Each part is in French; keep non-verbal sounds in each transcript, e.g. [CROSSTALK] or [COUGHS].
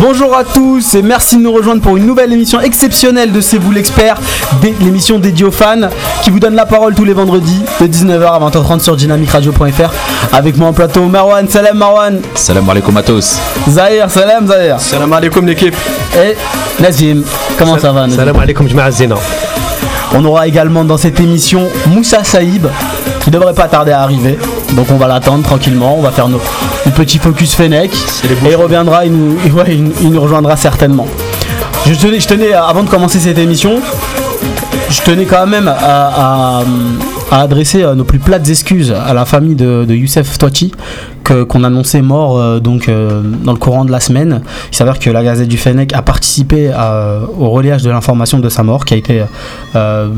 Bonjour à tous et merci de nous rejoindre pour une nouvelle émission exceptionnelle de C'est vous l'expert, l'émission dédiée aux fans qui vous donne la parole tous les vendredis de 19h à 20h30 sur dynamicradio.fr avec moi en plateau Marwan, salam Marwan. Salam alaikum à tous. Zahir, salam Zahir. Salam alaikum l'équipe. Et Nazim, comment ça va Nazim? Salam alaikum Jma'a Zena. On aura également dans cette émission Moussa Saïb qui devrait pas tarder à arriver. Donc on va l'attendre tranquillement, on va faire nos, nos petits focus Fennec et il reviendra, il nous, [LAUGHS] ouais, il- il nous rejoindra certainement. Je tenais, je tenais, avant de commencer cette émission, je tenais quand même à, à- à adresser euh, nos plus plates excuses à la famille de, de Youssef Touachi que- qu'on annonçait mort euh, donc euh, dans le courant de la semaine. Il s'avère que la Gazette du Fennec a participé à- au relayage de l'information de sa mort qui a été euh,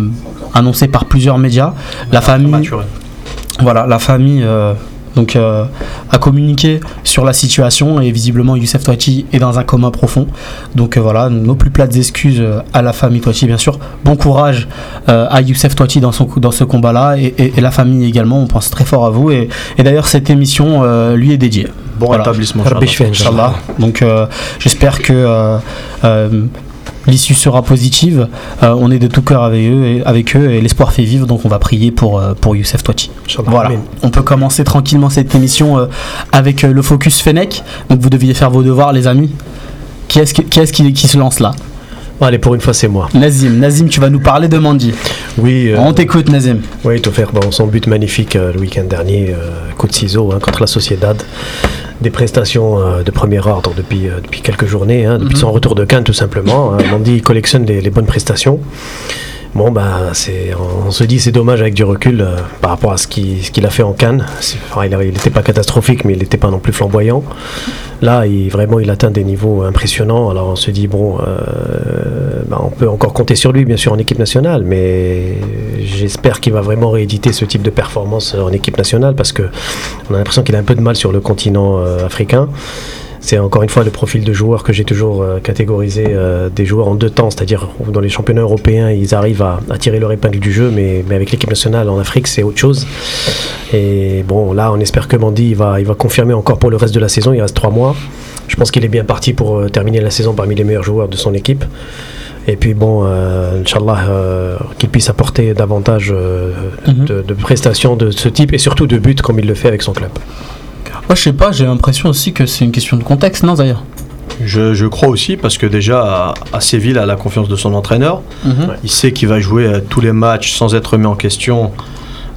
annoncée par plusieurs médias. La famille, voilà, la famille euh, donc euh, a communiqué sur la situation et visiblement Youssef Touachi est dans un coma profond. Donc euh, voilà, nos plus plates excuses euh, à la famille Touachi bien sûr. Bon courage euh, à Youssef Touachi dans, son, dans ce combat-là et, et- et la famille également. On pense très fort à vous et, et d'ailleurs cette émission euh, lui est dédiée. Bon Voilà. rétablissement. Inch'Allah. Donc euh, j'espère que euh, euh, l'issue sera positive. Euh, on est de tout cœur avec eux et, avec eux et l'espoir fait vivre. Donc on va prier pour, euh, pour Youssef Touachi. Voilà, on peut commencer tranquillement cette émission euh, avec le focus Fennec. Donc vous deviez faire vos devoirs, les amis. Qui est-ce qui, qui, est-ce qui- qui se lance là? Allez, pour une fois, c'est moi. Nazim, Nazim, tu vas nous parler de Mandi. Oui, euh, On t'écoute, Nazim. oui, tout faire bon, son but magnifique euh, le week-end dernier, euh, coup de ciseau hein, contre la Sociedad. Des prestations euh, de premier ordre depuis, euh, depuis quelques journées, hein, depuis Mhm. son retour de Cannes tout simplement. hein. Mandy collectionne les, les bonnes prestations. Bon, bah, c'est, on se dit c'est dommage avec du recul euh, par rapport à ce qu'il, a fait en Cannes. Il n'était pas catastrophique, mais il n'était pas non plus flamboyant. Là, il, vraiment, il atteint des niveaux impressionnants. Alors, on se dit, bon, euh, bah, on peut encore compter sur lui, bien sûr, en équipe nationale, mais j'espère qu'il va vraiment rééditer ce type de performance en équipe nationale parce que on a l'impression qu'il a un peu de mal sur le continent euh, africain. C'est encore une fois le profil de joueur que j'ai toujours euh, catégorisé euh, des joueurs en deux temps, c'est-à-dire dans les championnats européens, ils arrivent à, à tirer leur épingle du jeu, mais, mais avec l'équipe nationale en Afrique, c'est autre chose. Et bon, là, on espère que Mandy il va, il va confirmer encore pour le reste de la saison. Il reste trois mois. Je pense qu'il est bien parti pour euh, terminer la saison parmi les meilleurs joueurs de son équipe. Et puis bon, euh, Inch'Allah, euh, qu'il puisse apporter davantage euh, Mhm. de, de prestations de ce type et surtout de buts comme il le fait avec son club. Moi, je sais pas, j'ai l'impression aussi que c'est une question de contexte, non, Zahir? Je, je crois aussi parce que déjà à, à Séville, il a la confiance de son entraîneur. Mhm. Il sait qu'il va jouer euh, tous les matchs sans être remis en question.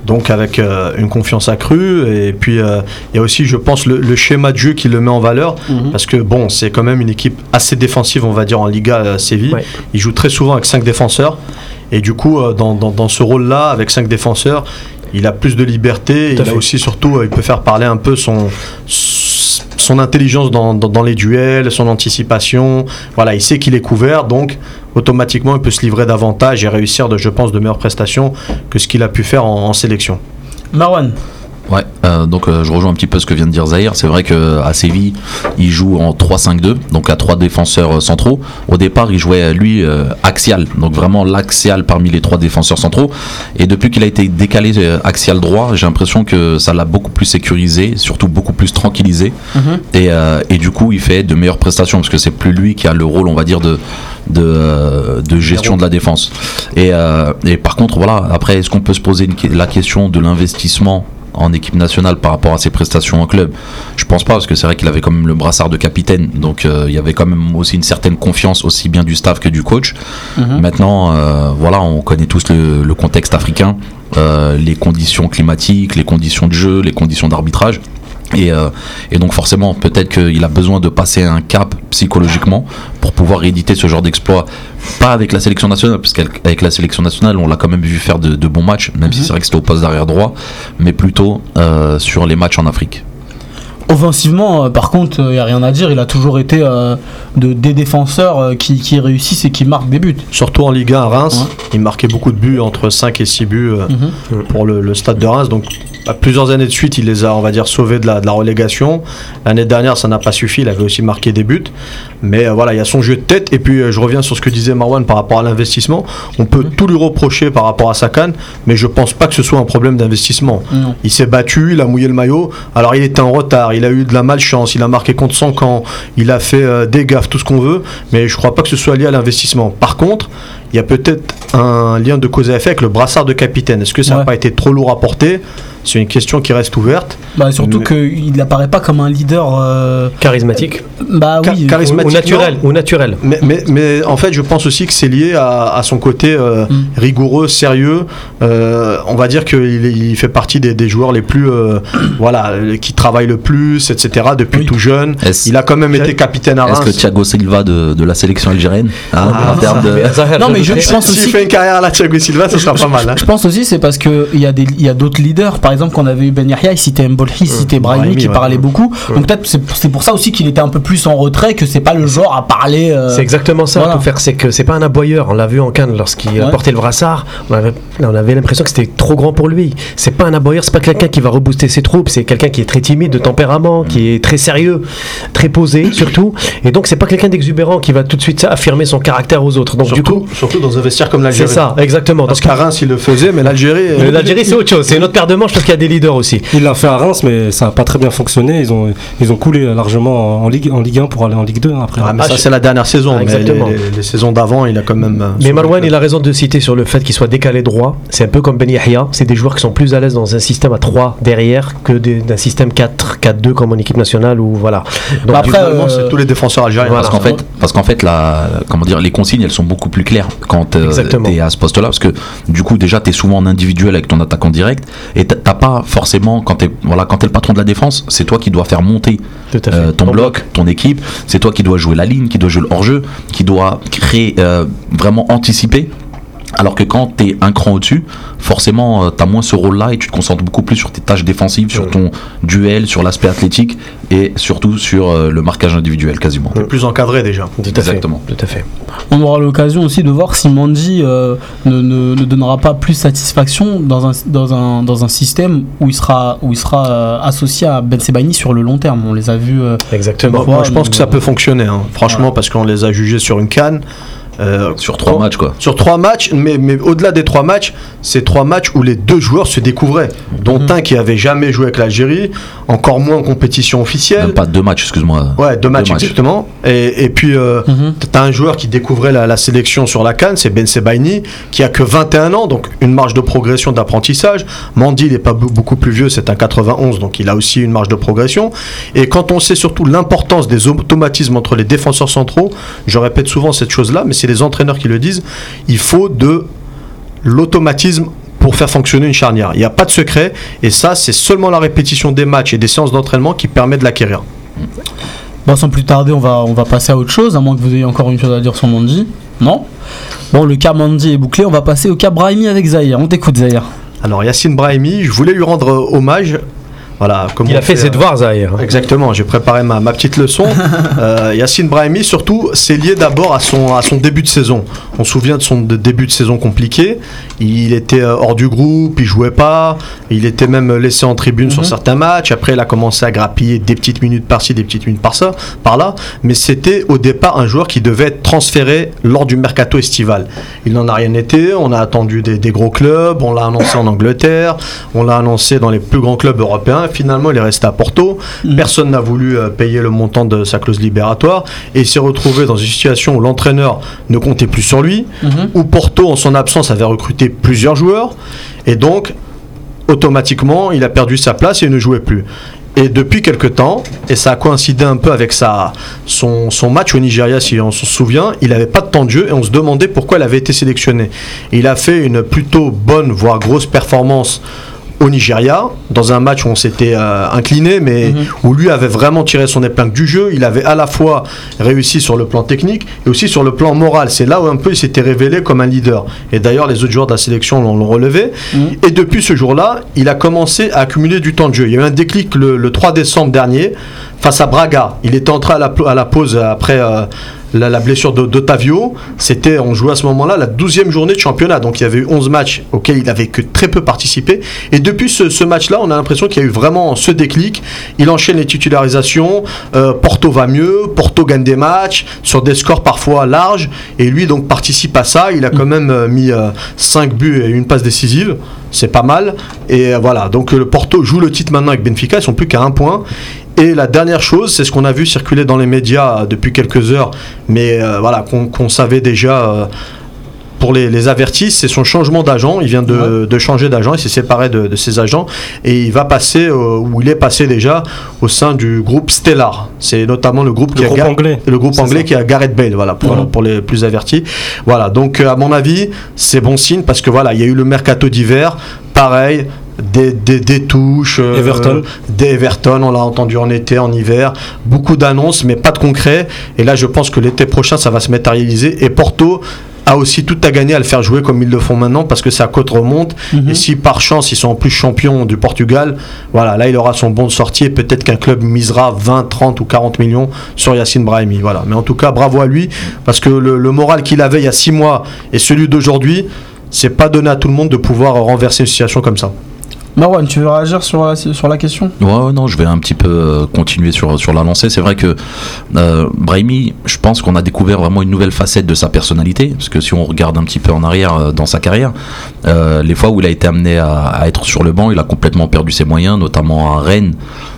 Donc avec euh, une confiance accrue et puis euh, il y a aussi je pense le, le schéma de jeu qui le met en valeur Mhm. parce que bon c'est quand même une équipe assez défensive on va dire en Liga euh, Séville. Ouais. Il joue très souvent avec cinq défenseurs et du coup dans, dans- dans ce rôle là avec cinq défenseurs il a plus de liberté il a aussi surtout euh, il peut faire parler un peu son son intelligence dans, dans- dans les duels, son anticipation. Voilà, il sait qu'il est couvert, donc automatiquement il peut se livrer davantage et réussir, de, je pense, de meilleures prestations que ce qu'il a pu faire en, en sélection. Marwan, Ouais, euh, donc euh, je rejoins un petit peu ce que vient de dire Zahir. C'est vrai qu'à Séville, il joue en 3-5-2, donc à trois défenseurs euh, centraux. Au départ, il jouait lui axial, donc vraiment l'axial parmi les trois défenseurs centraux. Et depuis qu'il a été décalé axial droit, j'ai l'impression que ça l'a beaucoup plus sécurisé, surtout beaucoup plus tranquillisé. Mhm. Et, et du coup, il fait de meilleures prestations parce que c'est plus lui qui a le rôle, on va dire, de, de, de gestion de la défense. Et, et par contre, voilà, après, est-ce qu'on peut se poser une la question de l'investissement en équipe nationale par rapport à ses prestations en club Je pense pas parce que c'est vrai qu'il avait quand même le brassard de capitaine, donc euh, il y avait quand même aussi une certaine confiance aussi bien du staff que du coach. Mhm. Maintenant, euh, voilà, on connaît tous le, le contexte africain, euh, les conditions climatiques, les conditions de jeu, les conditions d'arbitrage. Et, euh, et donc forcément, peut-être qu'il a besoin de passer un cap psychologiquement pour pouvoir rééditer ce genre d'exploit. Pas avec la sélection nationale, parce qu'avec la sélection nationale, on l'a quand même vu faire de, de bons matchs, même si c'est vrai que c'était au poste d'arrière droit, mais plutôt euh, sur les matchs en Afrique. Offensivement, euh, par contre, il n'y a rien à dire. Il a toujours été euh, de, des défenseurs euh, qui, qui réussissent et qui marquent des buts. Surtout en Ligue 1 à Reims, Ouais. il marquait beaucoup de buts, entre 5 et 6 buts euh, Mhm. pour le, le stade de Reims. Donc à plusieurs années de suite, il les a, on va dire, sauvés de la, de la relégation. L'année dernière, ça n'a pas suffi. Il avait aussi marqué des buts. Mais euh, voilà, il y a son jeu de tête. Et puis, euh, je reviens sur ce que disait Marwan par rapport à l'investissement. On peut tout lui reprocher par rapport à sa canne, mais je pense pas que ce soit un problème d'investissement. Il s'est battu, il a mouillé le maillot. Alors, il était en retard, il a eu de la malchance, il a marqué contre son camp, il a fait euh, des gaffes, tout ce qu'on veut. Mais je crois pas que ce soit lié à l'investissement. Par contre, il y a peut-être un lien de cause à effet avec le brassard de capitaine. Est-ce que ça n'a Ouais. pas été trop lourd à porter? C'est une question qui reste ouverte. Bah, surtout Mais- qu'il n'apparaît pas comme un leader. euh, Charismatique Bah charismatique. ou naturel, ou naturel. Mais, mais, mais en fait, je pense aussi que c'est lié à, à son côté euh, Mm. rigoureux, sérieux. Euh, on va dire qu'il il fait partie des, des joueurs les plus, euh, voilà, qui travaillent le plus, etc. Depuis Oui. tout jeune. Il a quand même été capitaine à est-ce que Thiago Silva de, de la sélection algérienne hein, Ah, en termes de- Non, mais je, voudrais- je pense S'il aussi. fait une carrière à la Thiago Silva, ce sera pas mal. hein. Je pense aussi c'est parce que il y a des il y a d'autres leaders par exemple quand on avait eu Ben Yahya il citait Mbolhi il citait Brahimi Brahimi, qui ouais. parlait beaucoup donc peut-être c'est pour ça aussi qu'il était un peu plus en retrait que c'est pas le genre à parler euh, C'est exactement ça. voilà. Pour faire, c'est que c'est pas un aboyeur. On l'a vu en Cannes lorsqu'il a Ouais. porté le brassard. On avait, on avait l'impression que c'était trop grand pour lui. C'est pas un aboyeur. C'est pas quelqu'un qui va rebooster ses troupes. C'est quelqu'un qui est très timide de tempérament, qui est très sérieux, très posé surtout. Et donc c'est pas quelqu'un d'exubérant qui va tout de suite affirmer son caractère aux autres. Donc du Surtout, coup, surtout dans un vestiaire comme c'est l'Algérie. ça, exactement. Parce qu'à Reims, il le faisait, mais l'Algérie. mais L'Algérie c'est autre chose. C'est une autre paire de manches parce qu'il y a des leaders aussi. Il l'a fait à Reims, mais ça n'a pas très bien fonctionné. Ils ont, ils ont coulé largement en Ligue, en Ligue 1 pour aller en Ligue 2 hein, après. Ah, mais Ah, ça, je- c'est la dernière saison. Ah, mais exactement. les, les- les saisons d'avant, il a quand même. euh, Mais Marwan, il a raison de citer sur le fait qu'il soit décalé droit. C'est un peu comme Ben Yahya. C'est des joueurs qui sont plus à l'aise dans un système à 3 derrière que d'un système 4-4-2 comme en équipe nationale ou voilà. Donc, Bah, après, euh, c'est tous les défenseurs algériens. voilà. Parce qu'en fait, parce qu'en fait la, comment dire, les consignes, elles sont beaucoup plus claires quand tu Exactement. es à ce poste-là, parce que du coup, déjà, tu es souvent en individuel avec ton attaquant direct, et t'as pas forcément, quand tu es, voilà, quand t'es le patron de la défense, c'est toi qui dois faire monter euh, ton bloc, ton équipe, c'est toi qui dois jouer la ligne, qui dois jouer le hors-jeu, qui doit créer, euh, vraiment anticiper. Alors que quand tu es un cran au-dessus, forcément, tu as moins ce rôle-là et tu te concentres beaucoup plus sur tes tâches défensives, sur ton duel, sur l'aspect athlétique et surtout sur euh, le marquage individuel quasiment. plus encadré déjà. Tout à Exactement. fait. Tout à fait. on aura l'occasion aussi de voir si Mandy euh, ne, ne- ne donnera pas plus satisfaction dans un, dans un, dans un système où il sera, où il sera euh, associé à Ben Sebaini sur le long terme on les a vus euh, Exactement. Moi, moi, je pense que ça euh, peut fonctionner, hein. franchement, parce qu'on les a jugés sur une canne. Euh, Sur trois on- matchs, quoi. Sur trois matchs, mais, mais au-delà des trois matchs, c'est trois matchs où les deux joueurs se découvraient, dont Mhm. un qui avait jamais joué avec l'Algérie, encore moins en compétition officielle. Même pas deux matchs, excuse-moi. Ouais, deux matchs, exactement. Et, et puis, euh, Mhm. t'as un joueur qui découvrait la, la sélection sur la canne, c'est Ben Sebaini, qui a que 21 ans, donc une marge de progression d'apprentissage. Mandy, il n'est pas be- beaucoup plus vieux, c'est un 91, donc il a aussi une marge de progression. Et quand on sait surtout l'importance des automatismes entre les défenseurs centraux, je répète souvent cette chose-là, mais c'est les entraîneurs qui le disent, il faut de l'automatisme pour faire fonctionner une charnière. Il n'y a pas de secret, et ça, c'est seulement la répétition des matchs et des séances d'entraînement qui permet de l'acquérir. Bon, sans plus tarder, on va, on va passer à autre chose, à moins que vous ayez encore une chose à dire sur Mandy. Non? Bon, le cas Mandy est bouclé, on va passer au cas Brahimi avec Zahir. On t'écoute, Zahir. Alors Yacine Brahimi, je voulais lui rendre euh, hommage. Voilà, comme Il a fait euh, ses devoirs, Zahir. Exactement, j'ai préparé ma, ma petite leçon. [LAUGHS] Euh, Yacine Brahimi, surtout, c'est lié d'abord à son, à son début de saison. On se souvient de son début de saison compliqué. Il était euh, hors du groupe, il jouait pas. Il était même laissé en tribune sur Mhm. certains matchs. Après, il a commencé à grappiller des petites minutes par-ci, des petites minutes par-ça, par-là. Mais c'était au départ un joueur qui devait être transféré lors du mercato estival. Il n'en a rien été. On a attendu des, des gros clubs. On l'a annoncé en Angleterre. On l'a annoncé dans les plus grands clubs européens. Finalement, il est resté à Porto. Mhm. Personne n'a voulu euh, payer le montant de sa clause libératoire. Et il s'est retrouvé dans une situation où l'entraîneur ne comptait plus sur lui. Où Porto, en son absence, avait recruté plusieurs joueurs. Et donc, automatiquement, il a perdu sa place et il ne jouait plus. Et depuis quelque temps, et ça a coïncidé un peu avec sa, son, son match au Nigeria, si on se souvient, il n'avait pas de temps de jeu et on se demandait pourquoi il avait été sélectionné. Il a fait une plutôt bonne, voire grosse performance au Nigeria, dans un match où on s'était euh, incliné, mais Mhm. où lui avait vraiment tiré son épingle du jeu. Il avait à la fois réussi sur le plan technique et aussi sur le plan moral. C'est là où un peu il s'était révélé comme un leader. Et d'ailleurs, les autres joueurs de la sélection l'ont relevé. Mhm. Et depuis ce jour-là, il a commencé à accumuler du temps de jeu. Il y a eu un déclic le, le 3 décembre dernier face à Braga. Il était entré à la, à la pause après euh, la, blessure d'Otavio. C'était, on jouait à ce moment-là la 12e journée de championnat. Donc il y avait eu 11 matchs auxquels il avait que très peu participé. Et depuis ce, match-là, on a l'impression qu'il y a eu vraiment ce déclic. Il enchaîne les titularisations. euh, Porto va mieux. Porto gagne des matchs sur des scores parfois larges. Et lui, donc, participe à ça. Il a quand même euh, mis 5 buts et une passe décisive. C'est pas mal. Et euh, voilà. Donc, euh, Porto joue le titre maintenant avec Benfica. Ils sont plus qu'à un point. Et la dernière chose, c'est ce qu'on a vu circuler dans les médias euh, depuis quelques heures, mais euh, voilà, qu'on savait déjà euh, pour les, les avertis, c'est son changement d'agent. Il vient de, de changer d'agent, il s'est séparé de, de ses agents et il va passer, euh, ou il est passé déjà, au sein du groupe Stellar. C'est notamment le groupe Le qui groupe a anglais. le groupe anglais ça. qui a Gareth Bale, voilà, pour, les plus avertis. Voilà, donc euh, à mon avis, c'est bon signe parce que voilà, il y a eu le mercato d'hiver, pareil. Des, des, des touches, euh, Everton. des Everton, on l'a entendu en été, en hiver, beaucoup d'annonces, mais pas de concret. Et là, je pense que l'été prochain, ça va se matérialiser. Et Porto a aussi tout à gagner à le faire jouer comme ils le font maintenant, parce que sa cote remonte. Mhm. Et si par chance, ils sont en plus champions du Portugal, voilà, là, il aura son bon de sortie. Et peut-être qu'un club misera 20, 30 ou 40 millions sur Yacine Brahimi. Voilà. Mais en tout cas, bravo à lui, parce que le, le moral qu'il avait il y a 6 mois et celui d'aujourd'hui, c'est pas donné à tout le monde de pouvoir renverser une situation comme ça. Marwan, tu veux réagir sur la, sur la question? Ouais, non, je vais un petit peu euh, continuer sur, sur la lancée. C'est vrai que euh, Brahimi, je pense qu'on a découvert vraiment une nouvelle facette de sa personnalité. Parce que si on regarde un petit peu en arrière euh, dans sa carrière, les fois où il a été amené à être sur le banc, il a complètement perdu ses moyens, notamment à Rennes,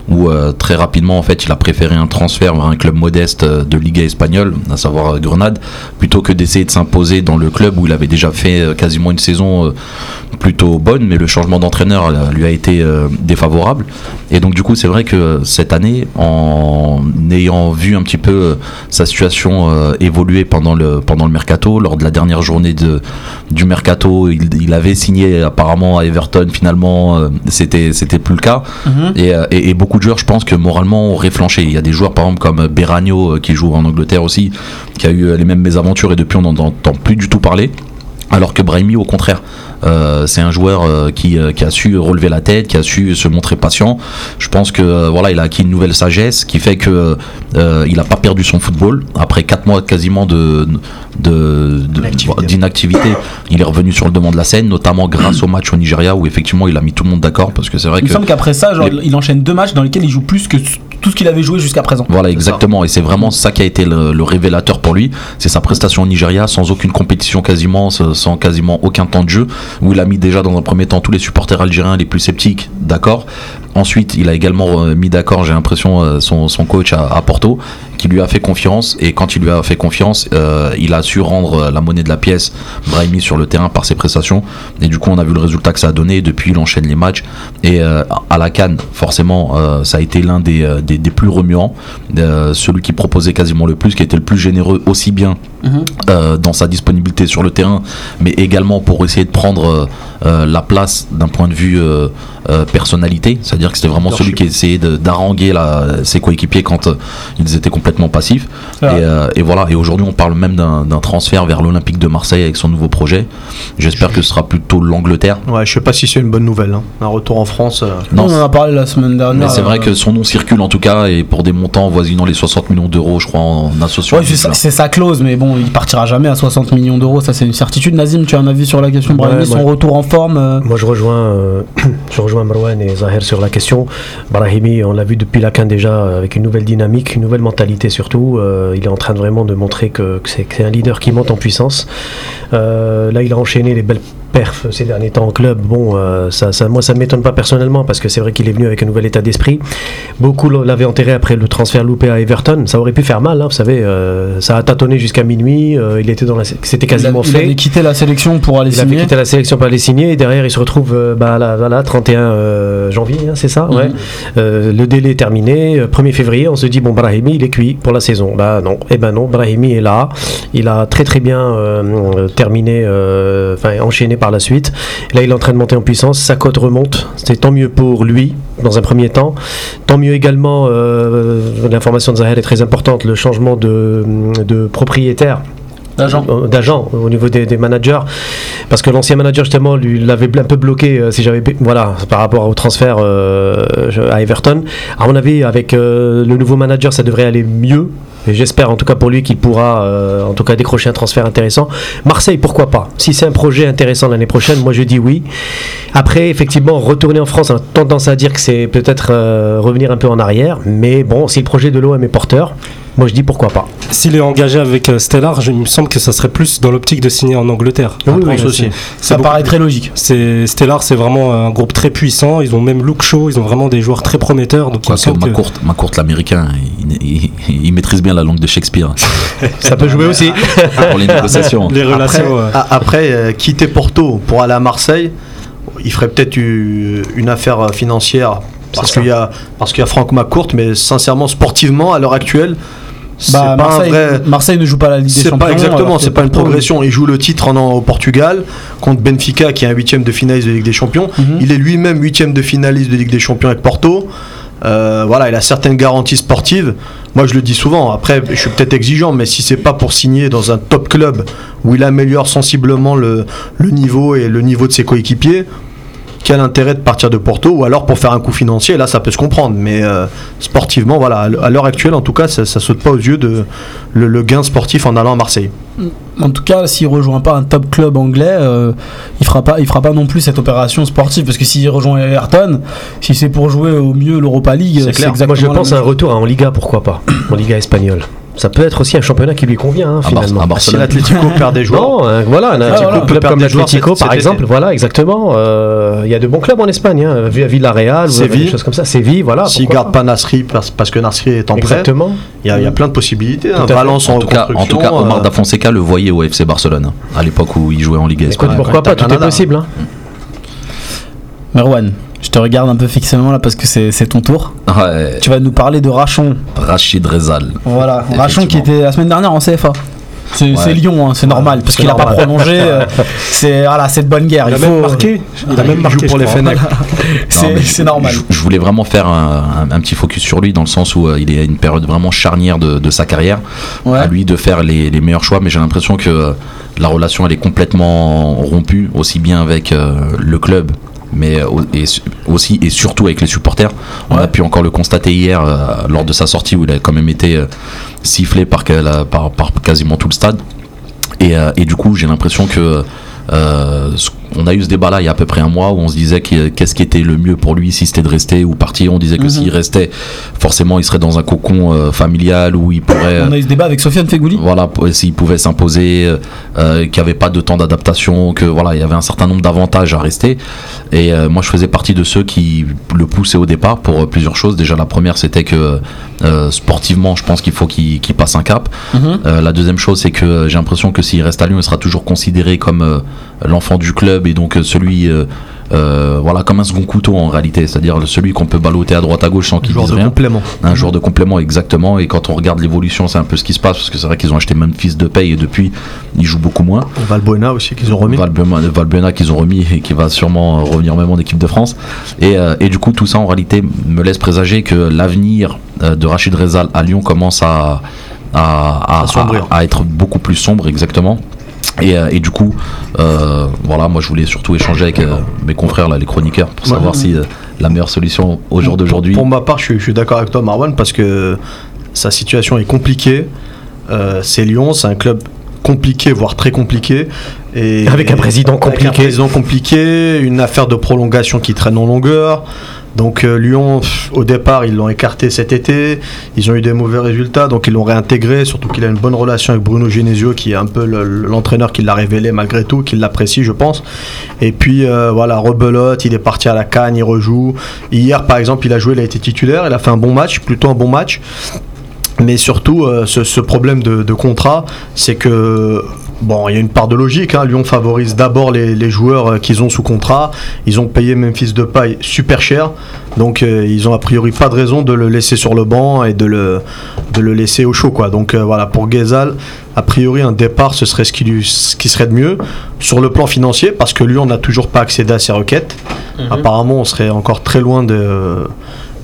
où euh, très rapidement, en fait, il a préféré un transfert vers un club modeste euh, de Liga espagnole, à savoir euh, Grenade, plutôt que d'essayer de s'imposer dans le club où il avait déjà fait quasiment une saison plutôt bonne, mais le changement d'entraîneur lui a été défavorable. Et donc du coup, c'est vrai que cette année, en ayant vu un petit peu sa situation évoluer pendant le pendant le mercato, lors de la dernière journée de du mercato, il, il avait signé apparemment à Everton. Finalement, c'était c'était plus le cas. Et, euh, et- et beaucoup de joueurs, je pense que moralement, ont. Il y a des joueurs, par exemple, comme Beragno, euh, qui joue en Angleterre aussi, qui a eu les mêmes mésaventures et depuis on n'en entend plus du tout parler. Alors que Brahimi, au contraire, euh, c'est un joueur euh, qui, euh, qui a su relever la tête, qui a su se montrer patient. Je pense que voilà, il a acquis une nouvelle sagesse qui fait que il n'a pas perdu son football après 4 mois quasiment de D'inactivité. Il est revenu sur le devant de la scène, notamment grâce au match au Nigeria où effectivement il a mis tout le monde d'accord parce que c'est vrai Il me semble qu'après ça, genre, les- il enchaîne deux matchs dans lesquels il joue plus que tout ce qu'il avait joué jusqu'à présent. Voilà, exactement. Et c'est vraiment ça qui a été le, le révélateur pour lui. C'est sa prestation au Nigeria, sans aucune compétition quasiment, sans sans quasiment aucun temps de jeu, où il a mis déjà dans un premier temps tous les supporters algériens les plus sceptiques, d'accord. Ensuite, il a également euh, mis d'accord, j'ai l'impression, euh, son, son coach à, à Porto, qui lui a fait confiance. Et quand il lui a fait confiance, euh, il a su rendre la monnaie de la pièce, Brahimi, sur le terrain par ses prestations. Et du coup, on a vu le résultat que ça a donné. Depuis, il enchaîne les matchs. Et euh, à la Cannes, forcément, euh, ça a été l'un des, des, des plus remuants. Celui qui proposait quasiment le plus, qui était le plus généreux, aussi bien Mhm. dans sa disponibilité sur le terrain, mais également pour essayer de prendre la place d'un point de vue personnalité. C'est-à-dire que c'était vraiment celui qui essayait de- d'haranguer la- ses coéquipiers quand euh, ils étaient complètement passifs. Et, vrai. euh, et voilà. Et aujourd'hui, on parle même d'un transfert vers l'Olympique de Marseille avec son nouveau projet. J'espère que ce sera plutôt l'Angleterre. Ouais, je sais pas si c'est une bonne nouvelle. hein. Un retour en France. euh, Non, on en a parlé la semaine dernière. mais c'est vrai que son nom circule en tout cas et pour des montants voisinant les 60 millions d'euros, je crois, en association. Ouais, c'est sa- clause, mais bon, il partira jamais à 60 millions d'euros, ça c'est une certitude. Nazim, tu as un avis sur la question Ouais, Brahimi, son moi- retour en forme euh, Moi, je rejoins, euh, [COUGHS] je rejoins Marwan et Zahir sur la question. On l'a vu depuis la déjà, euh, avec une nouvelle dynamique, une nouvelle mentalité surtout. Euh, il est en train vraiment de montrer que, que c'est que c'est un leader qui monte en puissance. Euh, là, il a enchaîné les belles perfs ces derniers temps en club. Bon, euh, ça, ça, moi, ça ne m'étonne pas personnellement parce que c'est vrai qu'il est venu avec un nouvel état d'esprit. Beaucoup l'avaient enterré après le transfert loupé à Everton. Ça aurait pu faire mal, hein, vous savez. euh, ça a tâtonné jusqu'à minuit. euh, il était dans la, c'était quasiment il, a- fait. il avait quitté la sélection pour aller Il avait signer. quitté la sélection pour aller signer et derrière il se retrouve bah, là, voilà, 31 euh, janvier, hein, c'est ça? Euh, Le délai est terminé. euh, 1er février, on se dit bon, Brahimi il est cuit pour la saison. Bah non, et ben non, Brahimi est là. Il a très très bien terminé, enfin enchaîné par la suite. Là il est en train de monter en puissance, sa cote remonte. C'est tant mieux pour lui dans un premier temps. Tant mieux également, euh, l'information de Zahel est très importante, le changement de, de propriétaire D'agent. euh, d'agent au niveau des, des managers parce que l'ancien manager justement lui l'avait un peu bloqué euh, si j'avais voilà par rapport au transfert euh, à Everton à mon avis avec euh, le nouveau manager ça devrait aller mieux j'espère en tout cas pour lui qu'il pourra euh, en tout cas décrocher un transfert intéressant. Marseille, pourquoi pas? Si c'est un projet intéressant l'année prochaine, moi je dis oui. Après, effectivement, retourner en France, on a tendance à dire que c'est peut-être euh, revenir un peu en arrière. Mais bon, si le projet de l'OM est porteur, moi je dis pourquoi pas. S'il est engagé avec euh, Stellar, je- il me semble que ça serait plus dans l'optique de signer en Angleterre. Oui, oui, aussi. c'est- Ça beaucoup- paraît très logique. C'est Stellar, c'est vraiment un groupe très puissant. Ils ont même look show, ils ont vraiment des joueurs très prometteurs. Donc que- McCourt, McCourt, l'américain, il, il- il maîtrise bien la langue de Shakespeare Ça peut jouer aussi. [LAUGHS] pour les négociations. les Après, relations. euh, après, euh, quitter Porto pour aller à Marseille, il ferait peut-être eu- une affaire financière parce qu'il y a parce qu'il y a Franck McCourt, mais sincèrement, sportivement, à l'heure actuelle, Bah, pas Marseille, un vrai. Marseille ne joue pas la Ligue des C'est Champions. pas exactement, c'est pas une progression. Il joue le titre en, au Portugal contre Benfica, qui est un huitième de finaliste de Ligue des Champions. Mhm. Il est lui-même huitième de finaliste de Ligue des Champions avec Porto. Euh, voilà, il a certaines garanties sportives. Moi, je le dis souvent. Après, je suis peut-être exigeant, mais si c'est pas pour signer dans un top club où il améliore sensiblement le, le niveau et le niveau de ses coéquipiers, quel intérêt de partir de Porto ou alors pour faire un coup financier Là, ça peut se comprendre, mais euh, sportivement, voilà, à l'heure actuelle, en tout cas, ça, ça saute pas aux yeux de le, le gain sportif en allant à Marseille. En tout cas, s'il rejoint pas un top club anglais, euh, il fera pas, il fera pas non plus cette opération sportive parce que s'il rejoint Everton, si c'est pour jouer au mieux l'Europa League, C'est clair. exactement. Moi je pense à un retour en Liga, pourquoi pas En Liga espagnole. Ça peut être aussi un championnat qui lui convient hein, À, Bar- finalement. à Si l'Atlético perd des joueurs, Non, euh, voilà, un voilà, club comme perdre des joueurs l'Atlético par exemple, été. voilà, exactement. Euh, Il y a de bons clubs en Espagne, hein, Vi- Villarreal, Séville. des choses comme ça, Séville, voilà. s'il pourquoi garde pas Nasri parce, parce que Nasri est en prêt, Exactement. il y, a- il y a plein de possibilités. hein. Valence en, En tout, cas, en tout cas, Omar euh, Da Fonseca le voyait au FC Barcelone à l'époque où il jouait en Ligue espagnole. pourquoi pas, tout est possible. hein. Merwan, je te regarde un peu fixement là parce que c'est ton tour. Ouais, Tu vas nous parler de Rachon. Rachid Rezal. Voilà, Rachon qui était la semaine dernière en CFA. C'est Ouais. Lyon, hein, c'est normal, parce qu'il a pas prolongé. euh, c'est voilà, de bonne guerre. Il Il a même faut. marqué. Il a même marqué pour les. Fenech. [LAUGHS] C'est normal. Je, je voulais vraiment faire un, un- un petit focus sur lui dans le sens où euh, il est à une période vraiment charnière de, de sa carrière. Ouais. À lui de faire les, les meilleurs choix, mais j'ai l'impression que euh, la relation elle est complètement rompue, aussi bien avec euh, le club. Mais euh, et aussi et surtout avec les supporters. On Ouais. a pu encore le constater hier euh, lors de sa sortie où il a quand même été euh, sifflé par, quel- par, par quasiment tout le stade. Et, et du coup, j'ai l'impression que ce- on a eu ce débat là il y a à peu près un mois où on se disait que- qu'est-ce qui était le mieux pour lui si c'était de rester ou partir. On disait que Mhm. s'il restait, forcément, il serait dans un cocon euh, familial où il pourrait. On a eu ce débat avec Sofiane Fegouli. Voilà, s'il pouvait s'imposer, euh, euh, qu'il n'y avait pas de temps d'adaptation, que voilà, il y avait un certain nombre d'avantages à rester. Et euh, moi, je faisais partie de ceux qui le poussaient au départ pour plusieurs choses. Déjà, la première, c'était que sportivement, je pense qu'il faut qu'il passe un cap. Mhm. La deuxième chose, c'est que j'ai l'impression que s'il reste à Lyon, il sera toujours considéré comme l'enfant du club et donc euh, celui, euh, euh, voilà, comme un second couteau en réalité, c'est-à-dire celui qu'on peut balloter à droite à gauche sans qu'il joueur dise de rien. complément. Un joueur de complément exactement et quand on regarde l'évolution c'est un peu ce qui se passe parce que c'est vrai qu'ils ont acheté Memphis de paye et depuis ils jouent beaucoup moins Valbuena aussi qu'ils ont remis. Valbuena, Valbuena qu'ils ont remis et qui va sûrement revenir même en équipe de France et, euh, et du coup tout ça en réalité me laisse présager que l'avenir de Rachid Rezal à Lyon commence à, à- à être beaucoup plus sombre exactement et, euh, et du coup, euh, voilà, moi je voulais surtout échanger avec euh, mes confrères, là, les chroniqueurs, pour savoir Ouais. si euh, la meilleure solution au jour d'aujourd'hui. Pour ma part, je suis, je suis d'accord avec toi, Marwan, parce que sa situation est compliquée. C'est Lyon, c'est un club compliqué, voire très compliqué. Et, Avec un président Avec un compliqué. président compliqué, une affaire de prolongation qui traîne en longueur. Donc euh, Lyon, pff, au départ, ils l'ont écarté cet été. Ils ont eu des mauvais résultats, donc ils l'ont réintégré. Surtout qu'il a une bonne relation avec Bruno Genesio, qui est un peu le- l'entraîneur qui l'a révélé malgré tout, qui l'apprécie, je pense. Et puis euh, voilà, rebelote, il est parti à la canne, il rejoue. Hier, par exemple, il a joué, il a été titulaire, il a fait un bon match, plutôt un bon match. Mais surtout, euh, ce, ce problème de, de contrat, c'est que bon, il y a une part de logique. hein. Lyon favorise d'abord les, les joueurs euh, qu'ils ont sous contrat. Ils ont payé Memphis de paille super cher, donc euh, ils ont a priori pas de raison de le laisser sur le banc et de le, de le laisser au chaud, quoi. Donc euh, voilà, pour Gezal, a priori un départ, ce serait ce qui, lui- ce qui serait de mieux sur le plan financier, parce que Lyon n'a toujours pas accédé à ses requêtes. Apparemment, on serait encore très loin de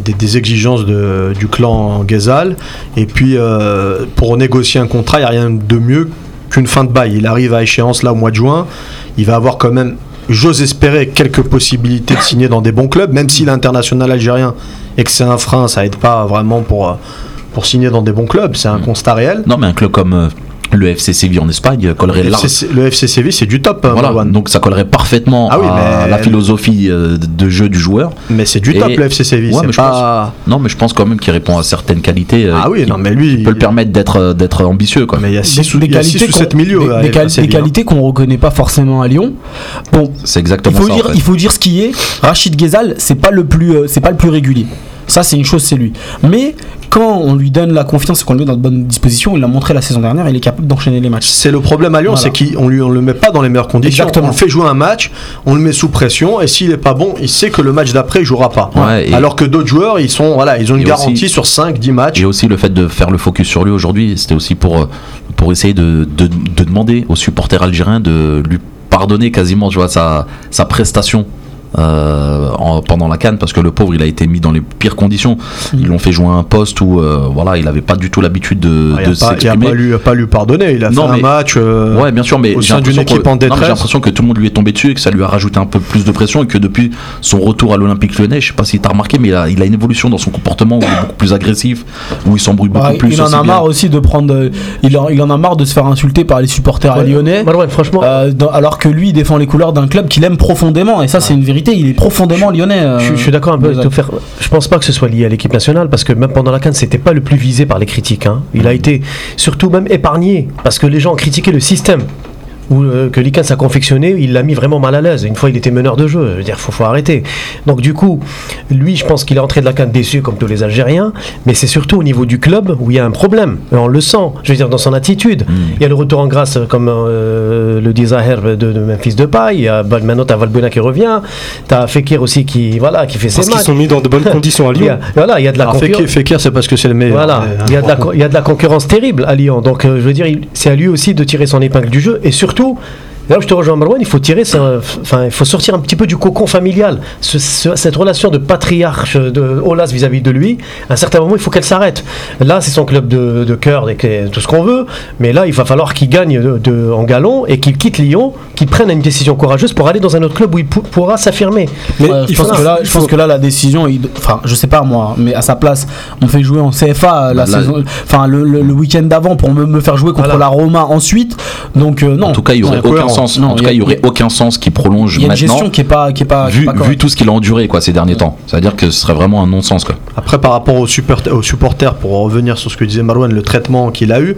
des, des exigences de- du clan Gezal. Et puis, euh, pour négocier un contrat, il n'y a rien de mieux qu'une fin de bail. Il arrive à échéance là au mois de juin. Il va avoir quand même, j'ose espérer, quelques possibilités de signer dans des bons clubs, même si l'international algérien et que c'est un frein, ça aide pas vraiment pour, euh, pour signer dans des bons clubs. C'est un constat réel. Non, mais un club comme euh, le FC Séville en Espagne collerait Le large. FC, le FC Séville, c'est du top, hein, Voilà, donc ça collerait parfaitement Ah oui, à la philosophie euh, de jeu du joueur. mais c'est du top, le FC Séville. Ouais, je. Non, mais je pense quand même qu'il répond à certaines qualités. euh, Ah oui, qui non, mais lui, peut le il- permettre d'être euh, d'être ambitieux, quoi. Mais il y a 6 des, des qualités ou qu'on- 7 milieux. des, des qualités qu'on reconnaît pas forcément à Lyon. Bon, C'est il exactement faut ça. en dire, fait. il faut dire ce qui est. Rachid Ghezal, c'est pas le plus, c'est pas le plus régulier. Ça, c'est une chose, c'est lui. Mais quand on lui donne la confiance et qu'on le met dans de bonnes dispositions, il l'a montré la saison dernière, il est capable d'enchaîner les matchs. C'est le problème à Lyon, Voilà. c'est qu'on lui on le met pas dans les meilleures conditions. Exactement. On le fait jouer un match, on le met sous pression, et s'il est pas bon, il sait que le match d'après il jouera pas. Ouais, Alors que d'autres joueurs, ils sont voilà, ils ont une garantie aussi- sur 5 10 matchs. Et aussi le fait de faire le focus sur lui aujourd'hui, c'était aussi pour, euh, pour essayer de, de, de demander aux supporters algériens de lui pardonner quasiment tu vois, sa, sa prestation. Euh, en- pendant la canne parce que le pauvre il a été mis dans les pires conditions ils l'ont fait jouer à un poste où euh, voilà il avait pas du tout l'habitude de, Ah, il de s'exprimer pas lui, pas lui pardonner. Il a Non, fait un match. euh, Ouais, bien sûr, mais au j'ai sein d'une l'impression équipe que- en non, mais détresse. J'ai l'impression que tout le monde lui est tombé dessus et que ça lui a rajouté un peu plus de pression et que depuis son retour à l'Olympique lyonnais, je sais pas si t'as remarqué, mais il a, il a une évolution dans son comportement où il est beaucoup plus agressif, où il s'embrouille beaucoup plus. il en a bien. marre aussi de prendre. Il en, il en a marre de se faire insulter par les supporters Ouais, lyonnais. Franchement, euh, dans- alors que lui il défend les couleurs d'un club qu'il aime profondément et ça c'est une vérité il est profondément lyonnais euh, Je, je suis d'accord un peu avec Ghezal. Topher. Je pense pas que ce soit lié à l'équipe nationale parce que même pendant la Cannes, c'était pas le plus visé par les critiques. hein. Il a été surtout même épargné parce que les gens critiquaient le système. Où, euh, que Likens a confectionné, il l'a mis vraiment mal à l'aise. Une fois, il était meneur de jeu. Je veux dire, faut, faut arrêter. Donc, du coup, lui, je pense qu'il est entré de la canne déçu, comme tous les Algériens. Mais c'est surtout au niveau du club où il y a un problème. Et on le sent. Je veux dire, dans son attitude. Il y a le retour en grâce, comme euh, le dit Zahir de, de Memphis Depay. Il y a maintenant, t'as Valbuena qui revient. T'as Fekir aussi qui, voilà, qui fait Parce ses qu'ils matchs. sont mis dans de bonnes conditions à Il y Lyon. a, voilà, il y a de la alors, concurrence. Fekir, c'est parce que c'est le meilleur. Voilà, il y, a de la, euh, co- il y a de la concurrence terrible à Lyon. Donc, euh, je veux dire, il- c'est à lui aussi de tirer son épingle du jeu. Et surtout, muito là où je te rejoins, Marwan, il faut tirer, enfin, il faut sortir un petit peu du cocon familial. Ce- ce- cette relation de patriarche de Olas vis-à-vis de lui, à un certain moment, il faut qu'elle s'arrête. Là, c'est son club de, de cœur tout ce qu'on veut. Mais là, il va falloir qu'il gagne de, de- en galon et qu'il quitte Lyon, qu'il prenne une décision courageuse pour aller dans un autre club où il pou- pourra s'affirmer. Mais Ouais, je pense que là, il je pense faut- que là la décision, il- enfin, je sais pas moi, mais à sa place, on fait jouer en CFA la Là, saison, enfin le, le- le week-end d'avant pour me, me faire jouer contre Voilà. la Roma ensuite. Donc euh, non. En tout cas, il y aurait aucun. Sens. Non, en tout cas, il y aurait a- aucun sens qui prolonge Il y a une maintenant. gestion qui est pas, qui est pas, qui est Vu, pas vu correcte. tout ce qu'il a enduré quoi ces derniers temps, c'est-à-dire que ce serait vraiment un non-sens quoi. Après, par rapport aux, super- aux supporters, pour revenir sur ce que disait Marouane, le traitement qu'il a eu,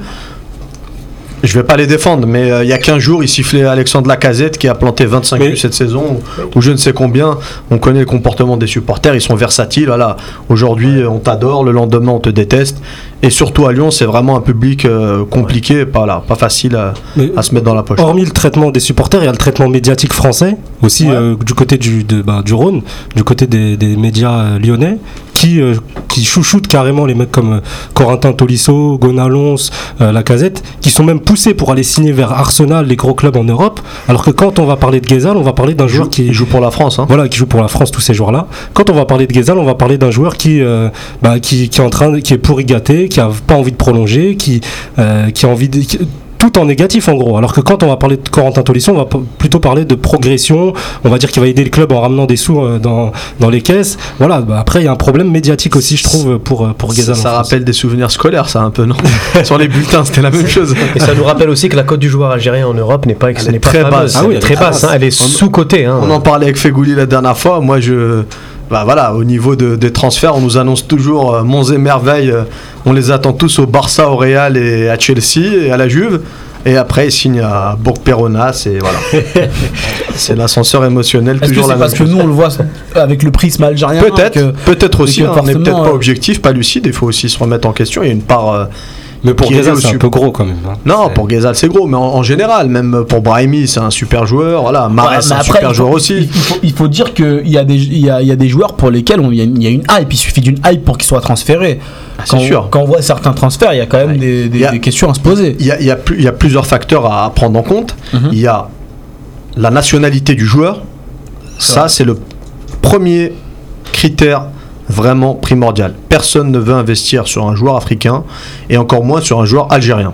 je vais pas les défendre, mais euh, il y a 15 jours, il sifflait Alexandre Lacazette qui a planté 25 Mais- buts cette saison, ou, ou je ne sais combien. On connaît le comportement des supporters, ils sont versatiles. Voilà. Aujourd'hui, on t'adore, le lendemain, on te déteste. Et surtout à Lyon, c'est vraiment un public euh, compliqué, pas, là, pas facile à, se mettre dans la poche. Hormis le traitement des supporters, il y a le traitement médiatique français, aussi Ouais. euh, du côté du, de- bah, du Rhône, du côté des, des médias lyonnais, qui, euh, qui chouchoutent carrément les mecs comme euh, Corentin Tolisso, Gonalons, euh, Lacazette, qui sont même poussés pour aller signer vers Arsenal, les gros clubs en Europe, alors que quand on va parler de Ghezal, on va parler d'un joueur qui joue pour la France. Hein. voilà, qui joue pour la France, tous ces joueurs-là. Quand on va parler de Ghezal, on va parler d'un joueur qui, euh, bah, qui, qui est en train, qui est pourri gâté, qui a pas envie de prolonger, qui, euh, qui a envie de, qui- tout en négatif en gros. Alors que quand on va parler de Corentin Tolisso, on va plutôt parler de progression. On va dire qu'il va aider le club en ramenant des sous euh, dans, dans les caisses. Voilà. bah, après, il y a un problème médiatique aussi, je trouve, pour euh, pour Ça, en ça rappelle des souvenirs scolaires, ça un peu, non [LAUGHS] Sur les bulletins, c'était la même chose. Et ça nous rappelle aussi que la cote du joueur algérien en Europe n'est pas, Elle est pas très fameuse. basse. Ah oui, Elle est très basse. hein. Elle est sous-cotée. hein. On en parlait avec Fegouli la dernière fois. Moi, je. Bah voilà, au niveau de- des transferts, on nous annonce toujours euh, monts et merveilles. euh, on les attend tous au Barça, au Real et à Chelsea et à la Juve. Et après, ils signent à Bourg-Péronas et voilà. [LAUGHS] c'est l'ascenseur émotionnel, Est-ce que toujours c'est la parce même que chose. nous on le voit avec le prisme algérien Peut-être, que- peut-être aussi. que hein, on n'est peut-être pas euh, objectif, pas lucide. Il faut aussi se remettre en question. Il y a une part. Mais pour au c'est un peu gros quand même. hein. Non, pour Ghezal, c'est gros, mais en, en général, même pour Brahimi, c'est un super joueur. Voilà, Mahrez, Ouais, c'est un après, super faut- joueur aussi. Il faut, il faut dire qu'il y, a des- il y, a, il y a des joueurs pour lesquels on- il y, a une- il y a une hype. Il suffit d'une hype pour qu'ils soient transférés. Ah, c'est Quand, sûr. quand on voit certains transferts, il y a quand même Ouais. des, des- Il y a- des questions à se poser. Il y a, il y a plus- il y a plusieurs facteurs à, prendre en compte. Mhm. Il y a la nationalité du joueur. Ça, c'est le premier critère vraiment primordial. Personne ne veut investir sur un joueur africain et encore moins sur un joueur algérien.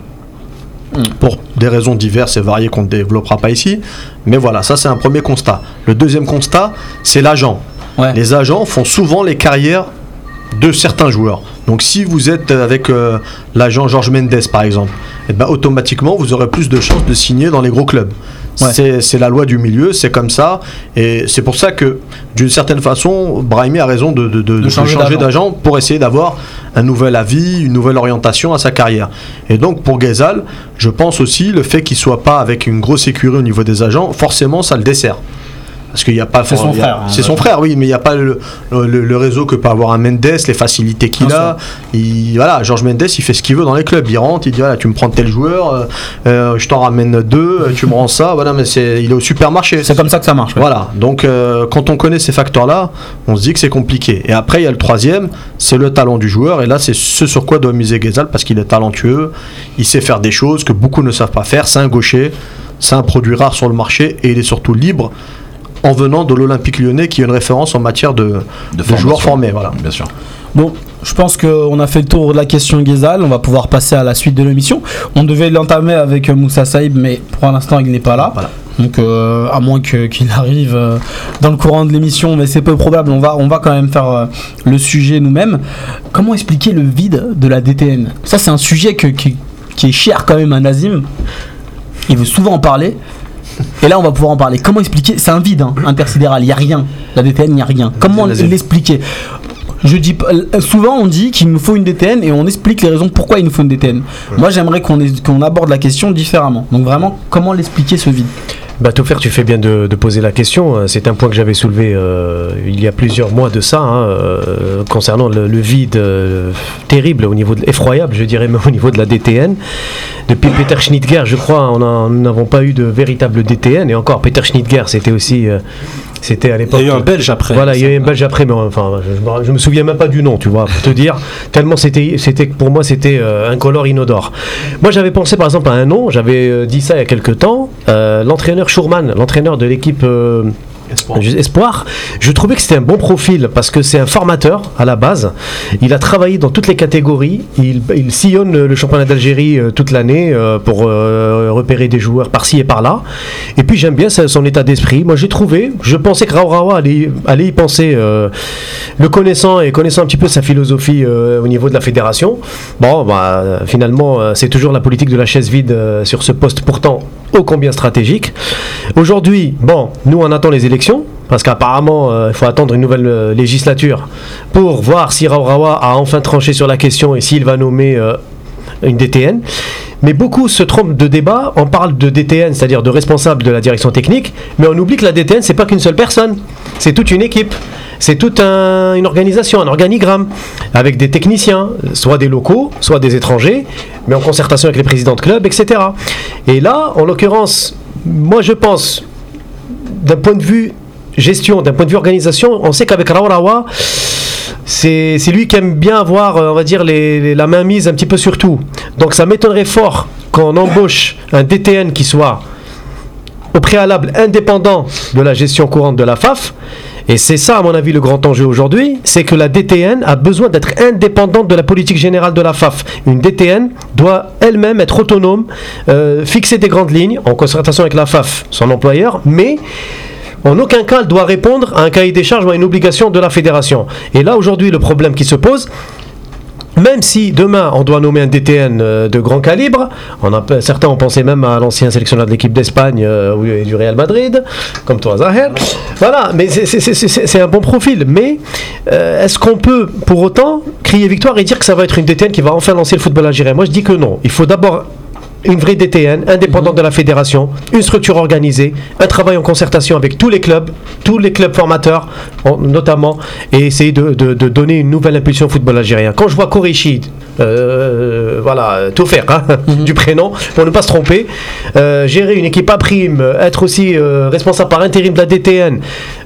Mhm. Pour des raisons diverses et variées qu'on ne développera pas ici. Mais voilà, ça c'est un premier constat. Le deuxième constat, c'est l'agent. Ouais. Les agents font souvent les carrières de certains joueurs. Donc si vous êtes avec euh, l'agent Georges Mendes par exemple, et ben, automatiquement vous aurez plus de chances de signer dans les gros clubs. Ouais. C'est- la loi du milieu, c'est comme ça. Et c'est pour ça que d'une certaine façon, Brahimi a raison de, de- de- de changer d'agent pour essayer d'avoir un nouvel avis, une nouvelle orientation à sa carrière. Et donc pour Ghezal, je pense aussi le fait qu'il soit pas avec une grosse écurie au niveau des agents, forcément ça le dessert. Parce qu'il n'y a pas. C'est son frère, hein, C'est son frère, oui, mais il n'y a pas le, le- le réseau que peut avoir un Mendes, les facilités qu'il a. Il, voilà, Georges Mendes, il fait ce qu'il veut dans les clubs. Il rentre, il dit voilà, tu me prends tel joueur, euh, euh, je t'en ramène deux, euh, tu me rends ça. Voilà, mais c'est, il est au supermarché. C'est comme ça que ça marche. ouais. Voilà, donc euh, quand on connaît ces facteurs-là, on se dit que c'est compliqué. Et après, il y a le troisième, c'est le talent du joueur. Et là, c'est ce sur quoi doit miser Ghezal parce qu'il est talentueux, il sait faire des choses que beaucoup ne savent pas faire. C'est un gaucher, c'est un produit rare sur le marché et il est surtout libre en venant de l'Olympique lyonnais qui est une référence en matière de, de joueurs formés. Voilà. Bien sûr. Bon, je pense qu'on a fait le tour de la question Ghezal. On va pouvoir passer à la suite de l'émission. On devait l'entamer avec euh, Moussa Saïb, mais pour l'instant, il n'est pas là. Voilà. Donc, euh, à moins qu'il arrive euh, dans le courant de l'émission, mais c'est peu probable. On va, on va quand même faire euh, le sujet nous-mêmes. Comment expliquer le vide de la DTN Ça, c'est un sujet que- qui, qui est cher quand même à Nazim. Il veut souvent en parler. Et là, on va pouvoir en parler. Comment expliquer? C'est un vide hein, intersidéral. Il n'y a rien. La DTN, il n'y a rien. Comment l'expliquer? Je dis euh, souvent on dit qu'il nous faut une DTN et on explique les raisons pourquoi il nous faut une DTN. Moi j'aimerais qu'on aborde la question différemment. Donc vraiment comment l'expliquer ce vide? Bah, Taufer, tu fais bien de, de poser la question. Euh, C'est un point que j'avais soulevé euh, il y a plusieurs mois de ça, hein, euh, concernant le, le vide euh, terrible, au niveau de, effroyable, je dirais, même au niveau de la DTN. Depuis Peter Schnittger, je crois, on n'avons pas eu de véritable DTN. Et encore, Peter Schnittger, c'était aussi. Euh, c'était à Il l'époque. y a eu un Belge après. Voilà, il y a eu un Belge après, mais enfin, je, me- je me souviens même pas du nom, tu vois, pour te dire. Tellement c'était, c'était pour moi, c'était euh, incolore, inodore. Moi, j'avais pensé par exemple à un nom, j'avais euh, dit ça il y a quelques temps. euh, l'entraîneur Schurman, l'entraîneur de l'équipe. Espoir, je trouvais que c'était un bon profil parce que c'est un formateur à la base. Il a travaillé dans toutes les catégories. Il, il sillonne le, championnat d'Algérie euh, toute l'année euh, pour euh, repérer des joueurs par-ci et par-là. Et puis j'aime bien son état d'esprit. Moi j'ai trouvé, je pensais que Raourawa allait, allait y penser, le connaissant et connaissant un petit peu sa philosophie au niveau de la fédération. Bon, bah, finalement, c'est toujours la politique de la chaise vide sur ce poste pourtant ô combien stratégique. Aujourd'hui, bon, nous on attend les élections, parce qu'apparemment euh, il faut attendre une nouvelle euh, législature pour voir si Raourawa a enfin tranché sur la question et s'il va nommer euh, une DTN. Mais beaucoup se trompent de débat, on parle de DTN, c'est-à-dire de responsable de la direction technique, mais on oublie que la DTN, c'est pas qu'une seule personne, c'est toute une équipe. C'est toute un- une organisation, un organigramme, avec des techniciens, soit des locaux, soit des étrangers, mais en concertation avec les présidents de clubs, etc. Et là, en l'occurrence, moi je pense, d'un point de vue gestion, d'un point de vue organisation, on sait qu'avec Raourawa, c'est lui qui aime bien avoir, euh, la main mise un petit peu sur tout. Donc ça m'étonnerait fort qu'on embauche un DTN qui soit au préalable indépendant de la gestion courante de la FAF. Et c'est ça, à mon avis, le grand enjeu aujourd'hui, c'est que la DTN a besoin d'être indépendante de la politique générale de la FAF. Une DTN doit elle-même être autonome, euh, fixer des grandes lignes en concertation avec la FAF, son employeur, mais en aucun cas elle doit répondre à un cahier des charges ou à une obligation de la fédération. Et là, aujourd'hui, le problème qui se pose, même si demain on doit nommer un DTN euh, de grand calibre, certains ont pensé même à l'ancien sélectionneur de l'équipe d'Espagne euh, et du Real Madrid, comme toi Zahir. Voilà, mais c'est un bon profil. Mais euh, est-ce qu'on peut pour autant crier victoire et dire que ça va être une DTN qui va enfin lancer le football algérien? Moi je dis que non. Il faut d'abord une vraie DTN, indépendante de la fédération, une structure organisée, un travail en concertation avec tous les clubs, tous les clubs formateurs en- notamment, et essayer de, de- de donner une nouvelle impulsion au football algérien. Quand je vois Kourechid, euh, voilà, tout faire hein, du prénom, pour ne pas se tromper, euh, gérer une équipe à prime, être aussi euh, responsable par intérim de la DTN,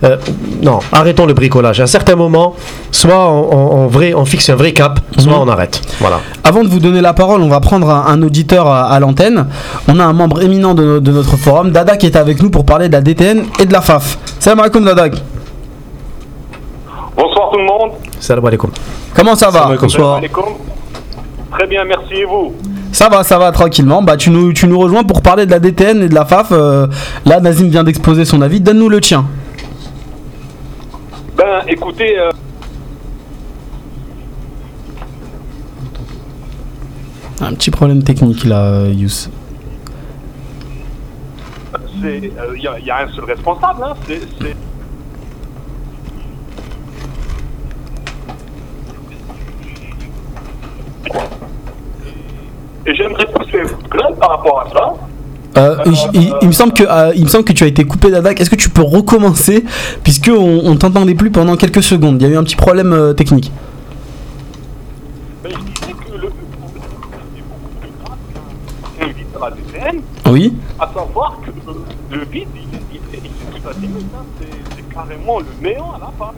euh, non, arrêtons le bricolage. À un certain moment, soit on, on- on vrai, on fixe un vrai cap, soit Mhm. on arrête. Voilà. Avant de vous donner la parole, on va prendre un, un auditeur à, à l'antenne. On a un membre éminent de, no- de notre forum, Dada, qui est avec nous pour parler de la DTN et de la FAF. Salam alaikum Dada. Bonsoir tout le monde. Salam alaikum. Comment ça va Salam alaikum. Salam alaikum. Très bien, merci et vous ça va, ça va tranquillement. Bah, tu nous, tu nous rejoins pour parler de la DTN et de la FAF. Euh, là, Nazim vient d'exposer son avis. Donne-nous le tien. Ben, écoutez. Euh... Un petit problème technique là, euh, Yous. Il euh, y, y, a un seul responsable, hein. c'est... Et j'aimerais pousser gueule par rapport à ça. Euh, il, il- il me semble que, euh, il me semble que tu as été coupé d'Adak. Est-ce que tu peux recommencer Puisque on, on t'entendait plus pendant quelques secondes. Il y a eu un petit problème euh, technique. Mais je disais que le c'est un vide à la DTN, Oui à savoir que le, vide, il, il, il, il est tout à hein, c'est carrément le néant à la fin.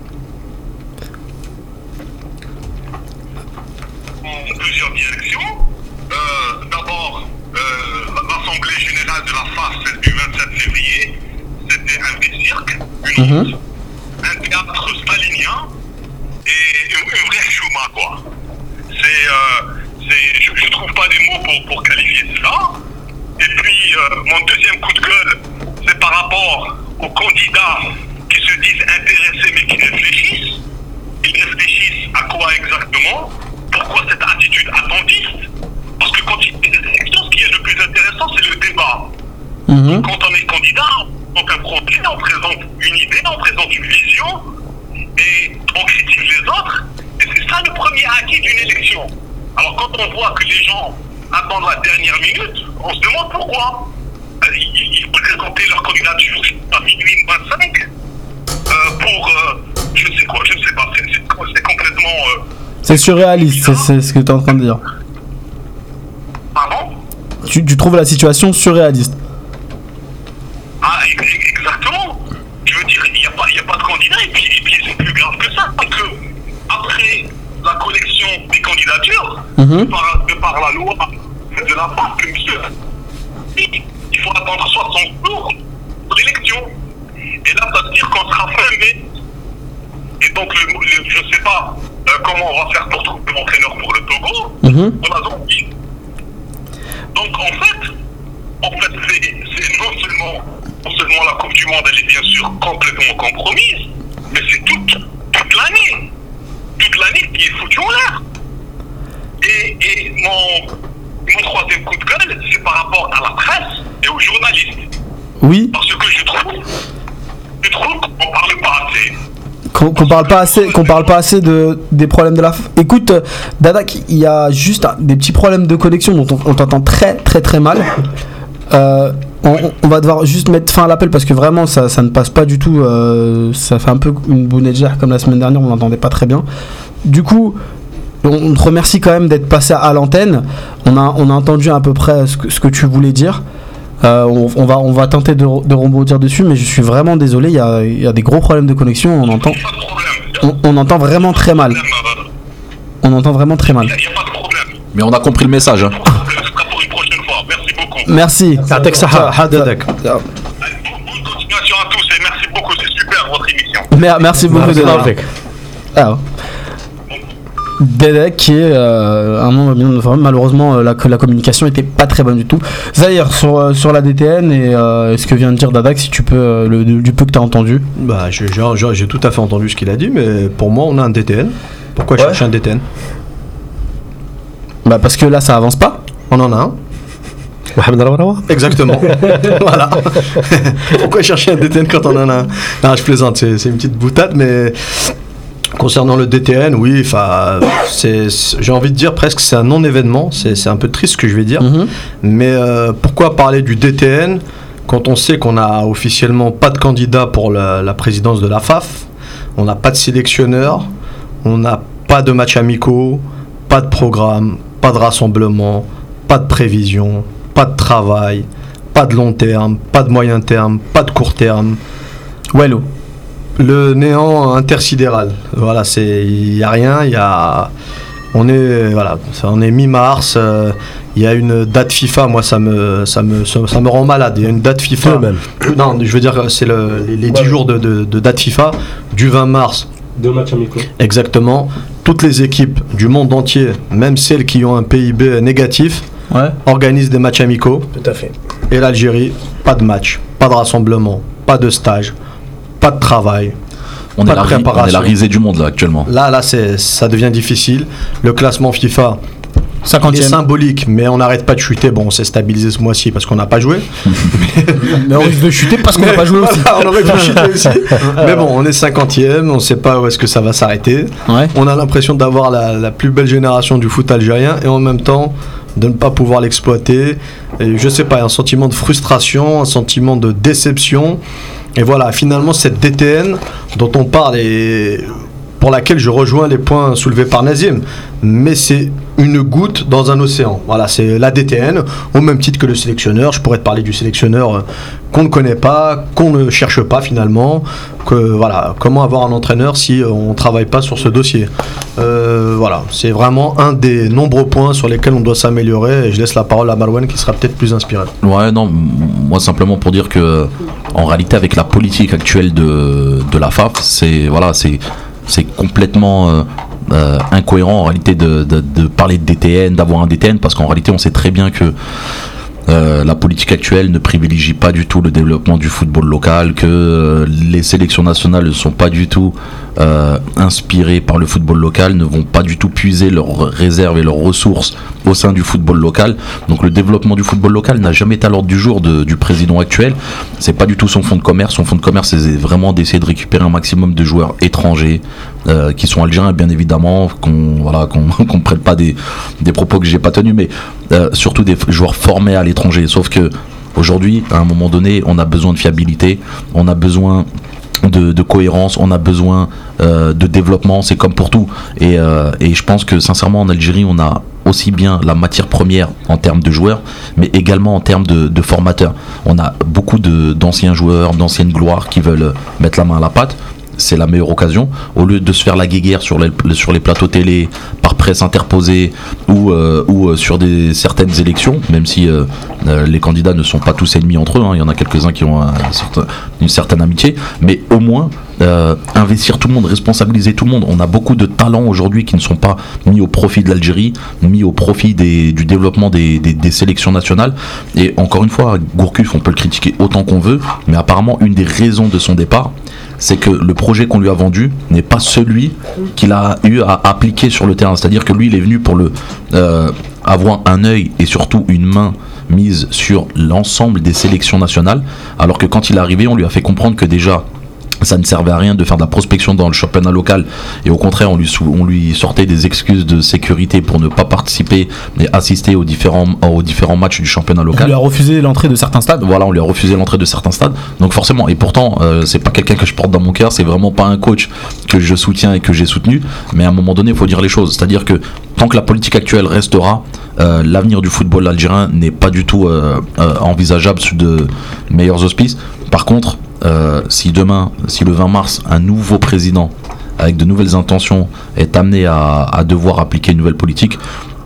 en plusieurs directions. Euh, D'abord, euh, l'Assemblée générale de la celle du 27 février, c'était un vrai cirque, une honte, un théâtre stalinien et une, une vraie chouma, quoi. C'est, euh, je, je trouve pas des mots pour, pour qualifier cela. Et puis, mon deuxième coup de gueule, c'est par rapport aux candidats qui se disent intéressés mais qui réfléchissent. Ils réfléchissent à quoi exactement? Pourquoi cette attitude attendiste Parce que quand il y a des élections, ce qui est le plus intéressant, c'est le débat. Mhm. Quand on est candidat, on présente un projet, on présente une idée, on présente une vision, et on critique les autres, et c'est ça le premier acquis d'une élection. Alors quand on voit que les gens attendent la dernière minute, on se demande pourquoi. Euh, Ils, présentaient leur candidature à minuit 25 euh, pour, euh, je sais quoi, je ne sais pas, c'est complètement... Euh, C'est surréaliste, c'est- ce que tu es en train de dire. pardon? Tu, tu trouves la situation surréaliste. Ah, ex- ex- exactement. Je veux dire, il n'y a, a pas de candidat, et puis, puis c'est plus grave que ça. Parce que après la collection des candidatures, Mhm. de, par, de par la loi de la part que monsieur il faut attendre 60 jours pour l'élection. Et là, ça veut dire qu'on sera mai. Et donc, le, le- je ne sais pas euh, comment on va faire pour trouver l'entraîneur pour le Togo, Mhm. pour la Zambie. Donc en fait, en fait, c'est c'est non seulement, non seulement la Coupe du Monde, elle est bien sûr complètement compromise, mais c'est toute, toute l'année. Toute l'année qui est foutue en l'air. Et, et mon, mon troisième coup de gueule, c'est par rapport à la presse et aux journalistes. Oui Parce que je trouve, je trouve qu'on parle pas assez. Qu'on parle pas assez, qu'on parle pas assez de, des problèmes de la. Écoute, euh, Dadak, il y a juste des petits problèmes de connexion dont on, t'entend très très très mal. Euh, on, va devoir juste mettre fin à l'appel parce que vraiment ça, ça ne passe pas du tout. euh, ça fait un peu une bounedjah comme la semaine dernière, on l'entendait pas très bien. Du coup, on, on te remercie quand même d'être passé à l'antenne. On a, on a entendu à peu près ce que, ce que tu voulais dire. Euh, on, va, on va tenter de, rebondir dessus, mais je suis vraiment désolé, il y a, y a, des gros problèmes de connexion, on entend, on, entend vraiment très mal. On entend vraiment très mal. Mais on a compris le message. Hein. Merci. Bonne continuation à tous et merci beaucoup, c'est super votre émission. Merci beaucoup. Merci. Dedek. Qui est euh, un membre bien de notre forum. Malheureusement, euh, la, communication était pas très bonne du tout. Zahir, sur, euh, sur la DTN et euh, ce que vient de dire Dadak, si tu peux, le, du peu que tu as entendu. Bah, j'ai- j'ai j'ai- j'ai tout à fait entendu ce qu'il a dit, mais pour moi, on a un DTN. Pourquoi Ouais. chercher un DTN Bah, parce que là, ça avance pas. On en a un. Mohamed Exactement. [LAUGHS] voilà. [LAUGHS] Pourquoi chercher un DTN quand on en a un? Non, je plaisante, c'est c'est une petite boutade, mais concernant le DTN, oui, enfin, j'ai envie de dire presque c'est un non-événement. C'est un peu triste ce que je vais dire. Mhm. Mais euh, pourquoi parler du DTN quand on sait qu'on a officiellement pas de candidat pour la, la présidence de la FAF, on n'a pas de sélectionneur, on n'a pas de matchs amicaux, pas de programme, pas de rassemblement, pas de prévision, pas de travail, pas de long terme, pas de moyen terme, pas de court terme. Wello. Le néant intersidéral. Voilà, c'est il y a rien, il y a on est voilà, on est mi-mars, euh, il y a une date FIFA, moi ça me ça me ça, ça me rend malade. Il y a une date FIFA. Même. [COUGHS] Non, je veux dire c'est le- les, les 10 Ouais. jours de, de- de date FIFA du 20 mars Deux matchs amicaux. exactement. Toutes les équipes du monde entier, même celles qui ont un PIB négatif, Ouais. organisent des matchs amicaux. Tout à fait. Et l'Algérie, pas de match, pas de rassemblement, pas de stage, pas de travail. On Pas est, de la, ri- on est préparation. la risée du monde là actuellement. Là, là, c'est, ça devient difficile. Le classement FIFA, Il est 50e. symbolique, mais on n'arrête pas de chuter. Bon, on s'est stabilisé ce mois-ci parce qu'on n'a pas joué. [LAUGHS] Mais on risque de chuter parce qu'on n'a pas joué aussi. On aurait pu chuter aussi. [LAUGHS] Mais bon, on est 50e, on ne sait pas où est-ce que ça va s'arrêter. Ouais. On a l'impression d'avoir la, la plus belle génération du foot algérien et en même temps de ne pas pouvoir l'exploiter. Et je sais pas, un sentiment de frustration, un sentiment de déception. Et voilà, finalement, cette DTN dont on parle et pour laquelle je rejoins les points soulevés par Nazim, mais c'est une goutte dans un océan. Voilà, c'est la DTN, au même titre que le sélectionneur. Je pourrais te parler du sélectionneur euh, qu'on ne connaît pas, qu'on ne cherche pas finalement. Que voilà, comment avoir un entraîneur si euh, on ne travaille pas sur ce dossier. Euh, voilà, c'est vraiment un des nombreux points sur lesquels on doit s'améliorer. Et je laisse la parole à Marwan qui sera peut-être plus inspiré. Ouais, non, moi simplement pour dire que, en réalité, avec la politique actuelle de la FAF, c'est voilà, c'est c'est complètement euh, euh, incohérent en réalité de, parler de DTN, d'avoir un DTN, parce qu'en réalité, on sait très bien que euh, la politique actuelle ne privilégie pas du tout le développement du football local, que les sélections nationales ne sont pas du tout euh, inspirées par le football local, ne vont pas du tout puiser leurs réserves et leurs ressources au sein du football local. Donc le développement du football local n'a jamais été à l'ordre du jour du président actuel. C'est pas du tout son fonds de commerce. Son fonds de commerce, c'est vraiment d'essayer de récupérer un maximum de joueurs étrangers euh, qui sont algériens, bien évidemment, qu'on voilà, qu'on [LAUGHS] qu'on prête pas des, des propos que j'ai pas tenus, mais euh, surtout des joueurs formés à l'étranger. Sauf que aujourd'hui, à un moment donné, on a besoin de fiabilité, on a besoin de, cohérence, on a besoin euh, de développement, c'est comme pour tout. Et, euh, et je pense que sincèrement en Algérie, on a aussi bien la matière première en termes de joueurs, mais également en termes de, de formateurs. On a beaucoup d'anciens joueurs, d'anciennes gloires qui veulent mettre la main à la pâte. C'est la meilleure occasion. Au lieu de se faire la guéguerre sur les, plateaux télé, par presse interposée ou, euh, euh, sur des, certaines élections, même si euh, les candidats ne sont pas tous ennemis entre eux, hein, il y en a quelques-uns qui ont une certaine amitié, mais au moins investir tout le monde, responsabiliser tout le monde. On a beaucoup de talents aujourd'hui qui ne sont pas mis au profit de l'Algérie, mis au profit du développement des, des- des sélections nationales. Et encore une fois, Gourcuff, on peut le critiquer autant qu'on veut, mais apparemment, une des raisons de son départ, c'est que le projet qu'on lui a vendu n'est pas celui qu'il a eu à appliquer sur le terrain. C'est-à-dire que lui, il est venu pour euh, avoir un œil et surtout une main mise sur l'ensemble des sélections nationales, alors que quand il est arrivé, on lui a fait comprendre que déjà ça ne servait à rien de faire de la prospection dans le championnat local et au contraire on lui, on sortait des excuses de sécurité pour ne pas participer et assister aux différents, aux différents matchs du championnat On local lui a refusé l'entrée de certains stades. voilà, on lui a refusé l'entrée de certains stades. Donc forcément, et pourtant, euh, c'est pas quelqu'un que je porte dans mon cœur, c'est vraiment pas un coach que je soutiens et que j'ai soutenu. Mais à un moment donné, il faut dire les choses. C'est-à-dire que tant que la politique actuelle restera, euh, l'avenir du football algérien n'est pas du tout euh, euh, envisageable sous de meilleurs auspices. Par contre, euh, si demain, si le 20 mars, un nouveau président avec de nouvelles intentions est amené à, devoir appliquer une nouvelle politique,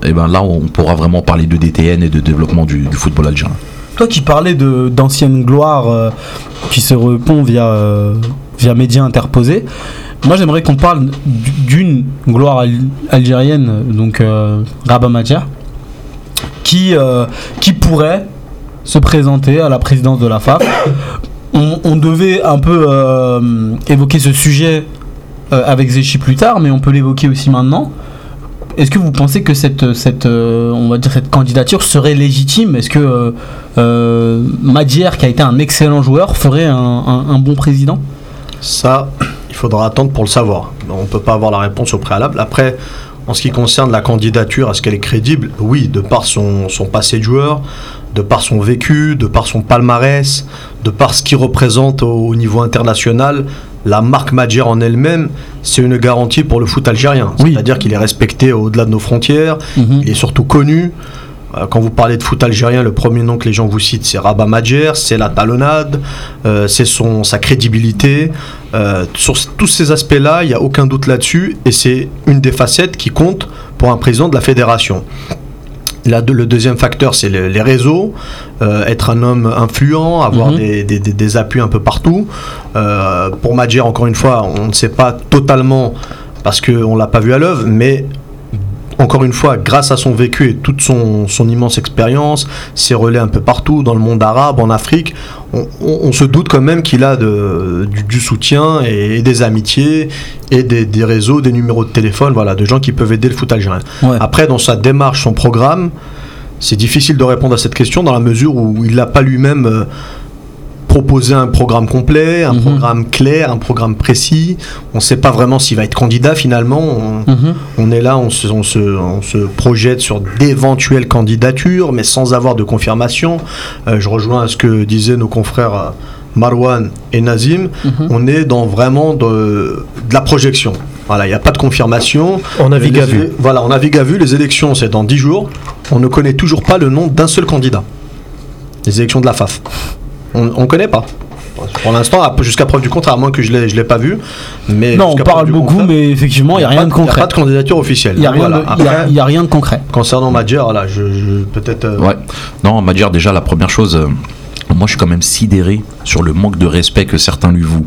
et ben là, on pourra vraiment parler de DTN et de développement du, football algérien. Toi qui parlais d'anciennes gloires euh, qui se répond via, euh, via médias interposés, moi j'aimerais qu'on parle d'une gloire al- algérienne, donc euh, Rabat Majer, qui, euh, qui pourrait se présenter à la présidence de la FAF. On, devait un peu euh, évoquer ce sujet euh, avec Zéchi plus tard, mais on peut l'évoquer aussi maintenant. Est-ce que vous pensez que cette, cette, euh, on va dire cette candidature serait légitime? Est-ce que Madjer, qui a été un excellent joueur, ferait un bon président? Ça, il faudra attendre pour le savoir. On ne peut pas avoir la réponse au préalable. Après, en ce qui concerne la candidature, est-ce qu'elle est crédible? Oui, de par son, son passé de joueur, de par son vécu, de par son palmarès, de par ce qu'il représente au, au niveau international, la marque Madjer en elle-même, c'est une garantie pour le foot algérien. Oui. C'est-à-dire qu'il est respecté au-delà de nos frontières, Mhm. il est surtout connu. Euh, Quand vous parlez de foot algérien, le premier nom que les gens vous citent, c'est Rabat Madjer, c'est la talonnade, euh, c'est son, sa crédibilité. Euh, sur tous ces aspects-là, il n'y a aucun doute là-dessus, et c'est une des facettes qui compte pour un président de la fédération. Là, le deuxième facteur, c'est le- les réseaux, euh, être un homme influent, avoir Mhm. des, des- des- des appuis un peu partout. Euh, pour Madjer, encore une fois, on ne sait pas totalement parce qu'on ne l'a pas vu à l'œuvre, mais encore une fois, grâce à son vécu et toute son, son immense expérience, ses relais un peu partout, dans le monde arabe, en Afrique, on, on- on se doute quand même qu'il a de- du, du soutien et, et des amitiés et des, des réseaux, des numéros de téléphone, voilà, de gens qui peuvent aider le foot algérien. Ouais. Après, dans sa démarche, son programme, c'est difficile de répondre à cette question dans la mesure où il n'a pas lui-même proposé un programme complet, un Mhm. programme clair, un programme précis. On ne sait pas vraiment s'il va être candidat finalement. On, Mhm. on est là, on se, on se- on se projette sur d'éventuelles candidatures, mais sans avoir de confirmation. Euh, je rejoins ce que disaient nos confrères euh, Marwan et Nazim. Mhm. On est dans vraiment de, de la projection. Voilà, il n'y a pas de confirmation. On navigue Les à vue. Voilà, on navigue à vue. Les élections, c'est dans 10 jours. On ne connaît toujours pas le nom d'un seul candidat. Les élections de la FAF. On ne connaît pas. Pour l'instant, jusqu'à preuve du contraire, à moins que je ne l'ai pas vu. Mais Non, on parle beaucoup, mais effectivement, il n'y a rien de Il n'y a concret. pas de candidature officielle. Il n'y a, rien Voilà. de- il y a- Après, il y a rien de concret. Concernant Madjer, je, je- peut-être. euh, Ouais. Non, Madjer, déjà, la première chose, euh, moi je suis quand même sidéré sur le manque de respect que certains lui vouent.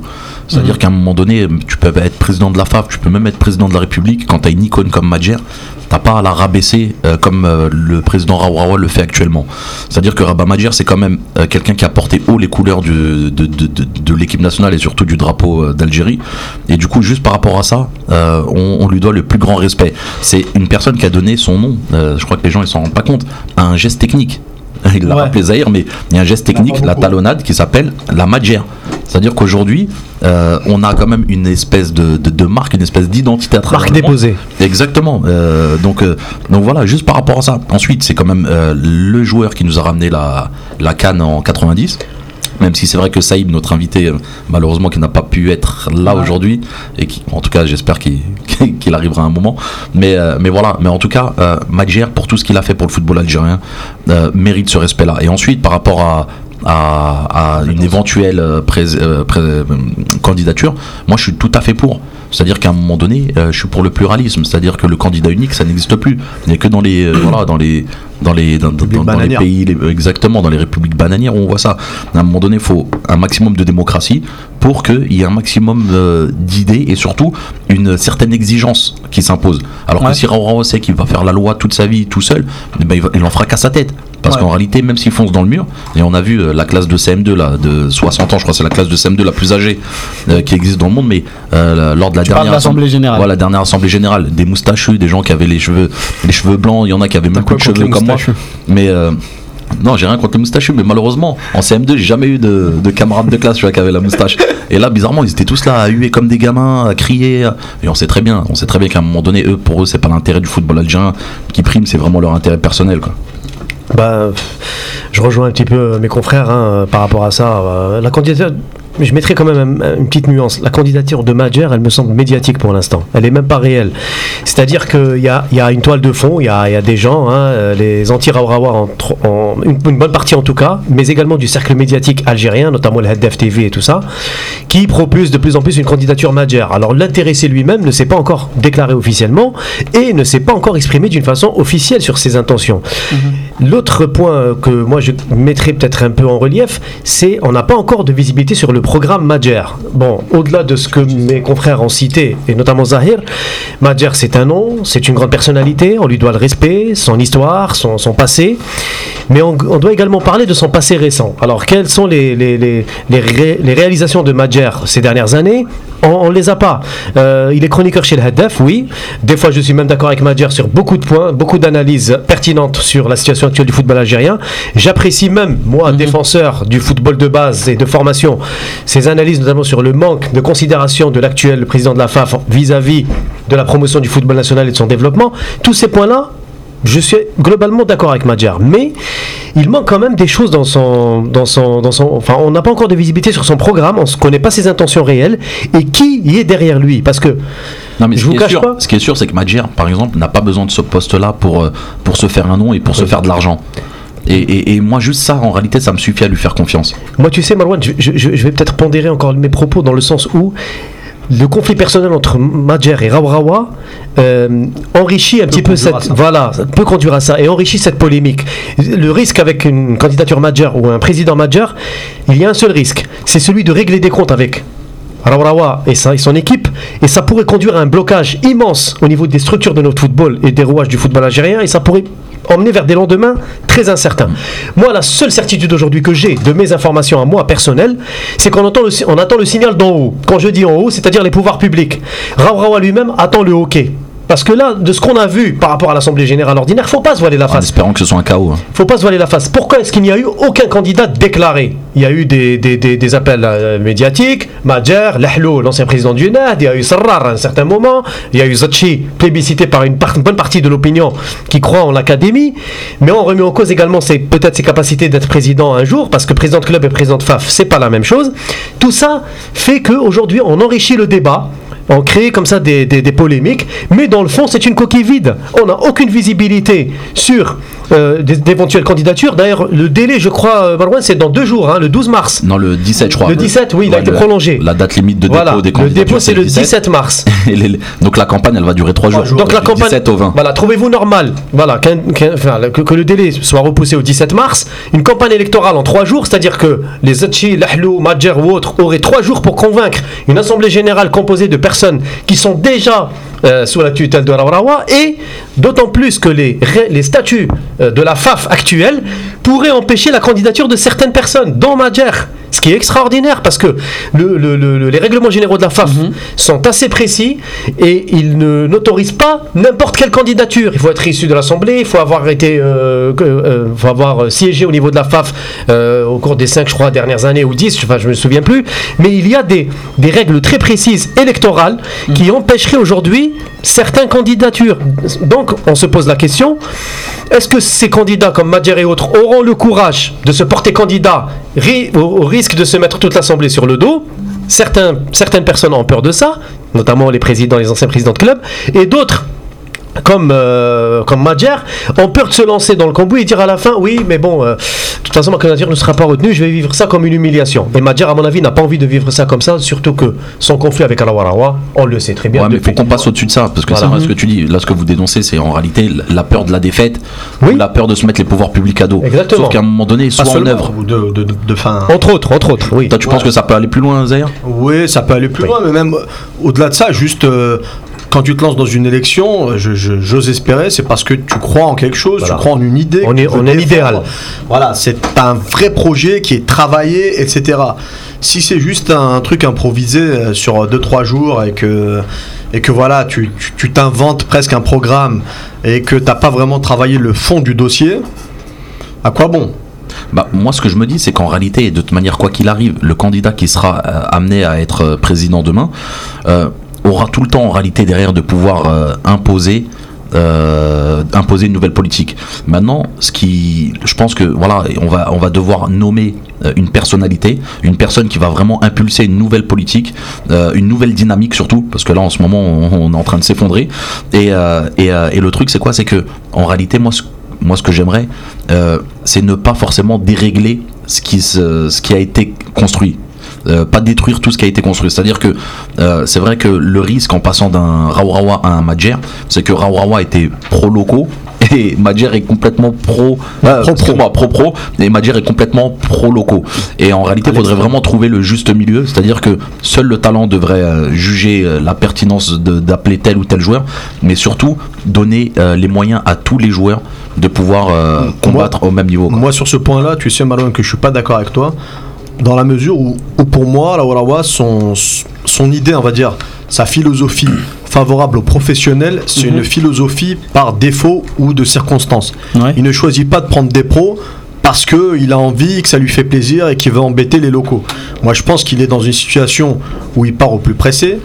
C'est-à-dire qu'à un moment donné, tu peux être président de la FAF, tu peux même être président de la République. Quand tu as une icône comme Madjer, t'as pas à la rabaisser euh, comme euh, le président Rawarawa le fait actuellement. C'est-à-dire que Rabat Madjer, c'est quand même euh, quelqu'un qui a porté haut les couleurs du- de, de- de- de l'équipe nationale et surtout du drapeau d'Algérie. Et du coup, juste par rapport à ça, on, on lui doit le plus grand respect. C'est une personne qui a donné son nom, je crois que les gens ils s'en rendent pas compte, à un geste technique. [LAUGHS] Il l'a Ouais. rappelé Zahir, mais il y a un geste technique, la talonnade, qui s'appelle la Madjer. C'est-à-dire qu'aujourd'hui, euh, on a quand même une espèce de, de- de marque, une espèce d'identité à travers Marque déposée. Exactement. Euh, donc, euh, donc voilà, juste par rapport à ça. Ensuite, c'est quand même le joueur qui nous a ramené la, la canne en 90. Même si c'est vrai que Saïb, notre invité, euh, malheureusement, qui n'a pas pu être là aujourd'hui, et qui, en tout cas, j'espère qu'il [LAUGHS] qu'il arrivera un moment. Mais, euh, mais voilà, mais en tout cas, euh, Madjer, pour tout ce qu'il a fait pour le football algérien, euh, mérite ce respect-là. Et ensuite, par rapport à, à, à une éventuelle candidature, moi je suis tout à fait pour. C'est-à-dire qu'à un moment donné, euh, je suis pour le pluralisme. C'est-à-dire que le candidat unique, ça n'existe plus. Il n'y a que dans les, euh, voilà, dans les, dans les, dans, dans- dans les pays, les- exactement, dans les républiques bananières, où on voit ça. À un moment donné, il faut un maximum de démocratie pour qu'il y ait un maximum euh, d'idées et surtout une certaine exigence qui s'impose. Alors Ouais. que si Raoult sait qu'il va faire la loi toute sa vie tout seul, eh ben, il, va- il en fera qu'à sa tête. Parce Ouais. qu'en réalité, même s'il fonce dans le mur, et on a vu euh, la classe de CM2 là, de 60 ans, je crois que c'est la classe de CM2 la plus âgée euh, qui existe dans le monde, mais euh, lors de la Tu dernière de l'Assemblée générale. voilà, la dernière assemblée générale, des moustachus, des gens qui avaient les cheveux, les cheveux blancs, il y en a qui avaient même plus de cheveux comme moi. Mais euh, non, j'ai rien contre les moustachus, mais malheureusement, en CM2, j'ai jamais eu de, de camarades de classe tu vois, qui avaient la moustache. Et là, bizarrement, ils étaient tous là à huer comme des gamins, à crier. Et on sait très bien, on sait très bien qu'à un moment donné, eux, pour eux, c'est pas l'intérêt du football algérien qui prime, c'est vraiment leur intérêt personnel, quoi. Bah, je rejoins un petit peu mes confrères hein, par rapport à ça. Euh, La candidature, je mettrais quand même un- une petite nuance. La candidature de Madjer, elle me semble médiatique pour l'instant. Elle est même pas réelle. C'est-à-dire qu'il y a, une toile de fond, il y a, des gens, hein, euh, les anti-Rawrawa, en, en- une, bonne partie en tout cas, mais également du cercle médiatique algérien, notamment le Head TV et tout ça, qui propulse de plus en plus une candidature Madjer. Alors l'intéressé lui-même ne s'est pas encore déclaré officiellement et ne s'est pas encore exprimé d'une façon officielle sur ses intentions. L'autre point que moi je mettrais peut-être un peu en relief, c'est on n'a pas encore de visibilité sur le programme Madjer. Bon, au-delà de ce que mes confrères ont cité, et notamment Zahir, Madjer c'est un nom, c'est une grande personnalité, on lui doit le respect, son histoire, son, passé, mais on, doit également parler de son passé récent. Alors quelles sont les, les, les, les ré- les réalisations de Madjer ces dernières années? On ne les a pas. Euh, il est chroniqueur chez le Haddaf, oui. Des fois, je suis même d'accord avec Madjer sur beaucoup de points, beaucoup d'analyses pertinentes sur la situation actuelle du football algérien. J'apprécie même, moi, défenseur du football de base et de formation, ces analyses, notamment sur le manque de considération de l'actuel président de la FAF vis-à-vis de la promotion du football national et de son développement. Tous ces points-là, je suis globalement d'accord avec Madjer, mais il manque quand même des choses dans son, dans son, dans son. Enfin, on n'a pas encore de visibilité sur son programme, on ne connaît pas ses intentions réelles et qui y est derrière lui? Parce que Non, mais Je ce, vous qui est cache sûr, pas. ce qui est sûr, c'est que Madjer, par exemple, n'a pas besoin de ce poste-là pour, euh, pour se faire un nom et pour se faire de l'argent. Et, et- et moi, juste ça, en réalité, ça me suffit à lui faire confiance. Moi, tu sais, Marwan, je, je- vais peut-être pondérer encore mes propos dans le sens où le conflit personnel entre Madjer et Rawrawa euh, enrichit un petit peu cette voilà peut conduire à ça et enrichit cette polémique. Le risque avec une candidature Madjer ou un président Madjer, il y a un seul risque, c'est celui de régler des comptes avec Rawrawa et, et son équipe, et ça pourrait conduire à un blocage immense au niveau des structures de notre football et des rouages du football algérien, et ça pourrait emmener vers des lendemains très incertains. Moi, la seule certitude aujourd'hui que j'ai de mes informations à moi personnelles, c'est qu'on entend le, si- on attend le signal d'en haut. Quand je dis en haut, c'est-à-dire les pouvoirs publics. Rawrawa lui-même attend le hockey. Parce que là, de ce qu'on a vu par rapport à l'Assemblée Générale ordinaire, faut pas se voiler la En face espérant que ce soit un chaos. hein. faut pas se voiler la face. Pourquoi est-ce qu'il n'y a eu aucun candidat déclaré? Il y a eu des, des, des, des appels euh, médiatiques, Majer, Lahlou, l'ancien président du NAD, il y a eu Sarrar à un certain moment, il y a eu Zachi, plébiscité par une, par- une bonne partie de l'opinion qui croit en l'académie, mais on remet en cause également ses- peut-être ses capacités d'être président un jour, parce que président de club et président de FAF, c'est pas la même chose. Tout ça fait qu'aujourd'hui, on enrichit le débat. On crée comme ça des polémiques, mais dans le fond, c'est une coquille vide. On n'a aucune visibilité sur euh, d'éventuelles candidatures. D'ailleurs, le délai, je crois, euh, Marouane, c'est dans deux jours, hein, le 12 mars. Non, le 17, je crois. Le 17, oui, il a été le- prolongé. La date limite de voilà, dépôt des le candidatures. dépôt, c'est le 17 mars. [LAUGHS] Et les- donc la campagne, elle va durer 3 jours. Donc la Du campagne, 17 au 20. voilà, trouvez-vous normal, voilà, enfin, que le délai soit repoussé au 17 mars, une campagne électorale en trois jours, c'est-à-dire que les Zachi, Lahlou, Madjer ou autres auraient trois jours pour convaincre une assemblée générale composée de personnes qui sont déjà euh, sous la tutelle de Rawrawa et d'autant plus que les, statuts euh, de la FAF actuelle pourraient empêcher la candidature de certaines personnes, dont Madjer. Ce qui est extraordinaire parce que le- le- le- les règlements généraux de la FAF sont assez précis et ils ne- n'autorisent pas n'importe quelle candidature. Il faut être issu de l'Assemblée, il faut avoir été, euh, euh, faut avoir siégé au niveau de la FAF euh, au cours des 5, je crois, dernières années ou 10, enfin, je me souviens plus. Mais il y a des, des règles très précises électorales qui empêcheraient aujourd'hui certaines candidatures. Donc, on se pose la question est-ce que ces candidats comme Madjer et autres auront le courage de se porter candidat au, risque de se mettre toute l'Assemblée sur le dos? Certaines personnes ont peur de ça, notamment les présidents, les anciens présidents de club, et d'autres comme, euh, comme Madjer, ont peur de se lancer dans le combo et dire à la fin oui, mais bon, euh, de toute façon, ma candidature ne sera pas retenue, je vais vivre ça comme une humiliation. Et Madjer, à mon avis, n'a pas envie de vivre ça comme ça, surtout que son conflit avec Alawarawa, on le sait très bien. Ouais, mais faut qu'on passe au-dessus de ça, parce que Voilà. c'est vrai ce que tu dis. Là, ce que vous dénoncez, c'est en réalité la peur de la défaite Oui. ou la peur de se mettre les pouvoirs publics à dos. Exactement. Sauf qu'à un moment donné, Pas soit en œuvre. ou de, de, de, de- fin- Entre autres, entre autres, oui. Toi, tu penses que ça peut aller plus loin, Zahir Oui, ça peut aller plus Oui. loin, mais même euh, au-delà de ça, juste euh, quand tu te lances dans une élection, euh, je- je- j'ose espérer, c'est parce que tu crois en quelque chose, Voilà. tu crois en une idée. On est- on est l'idéal. Voilà, c'est un vrai projet qui est travaillé, etc. Si c'est juste un, truc improvisé euh, sur 2-3 jours et que, et que voilà, tu tu- tu t'inventes presque un programme et que t'as pas vraiment travaillé le fond du dossier, à quoi bon? Bah, moi, ce que je me dis, c'est qu'en réalité, de toute manière, quoi qu'il arrive, le candidat qui sera euh, amené à être président demain euh, aura tout le temps, en réalité, derrière de pouvoir euh, imposer. euh, imposer une nouvelle politique. Maintenant, ce qui, je pense que voilà, on va, on va devoir nommer euh, une personnalité, une personne qui va vraiment impulser une nouvelle politique, une nouvelle dynamique surtout, parce que là en ce moment on, est en train de s'effondrer. Et, et, et le truc c'est quoi? C'est que en réalité moi ce, moi ce que j'aimerais, c'est ne pas forcément dérégler ce qui, se- ce qui a été construit. Euh, pas détruire tout ce qui a été construit. C'est-à-dire que euh, c'est vrai que le risque en passant d'un Raourawa à un Madjer, c'est que Raourawa était pro-locaux [LAUGHS] et Madjer est complètement pro euh, excuse-moi, pro-pro et Madjer est complètement pro-locaux. Et en réalité, il faudrait vraiment trouver le juste milieu, c'est-à-dire que seul le talent devrait euh, juger la pertinence d'appeler tel ou tel joueur, mais surtout donner les moyens à tous les joueurs de pouvoir combattre au même niveau. quoi. Moi, sur ce point-là, tu sais, Malouane, que je suis pas d'accord avec toi, dans la mesure où, où pour moi, la Warawa, son, son idée, on va dire, sa philosophie favorable aux professionnels, c'est une philosophie par défaut ou de circonstance. Ouais. Il ne choisit pas de prendre des pros parce qu'il a envie, que ça lui fait plaisir et qu'il veut embêter les locaux. Moi, je pense qu'il est dans une situation où il part au plus pressé,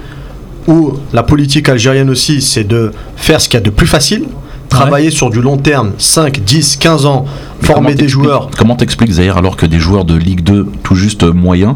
où la politique algérienne aussi, c'est de faire ce qu'il y a de plus facile, travailler sur du long terme, 5, 10, 15 ans, Mais former des joueurs. Comment t'expliques Zahir alors que des joueurs de Ligue 2 tout juste moyens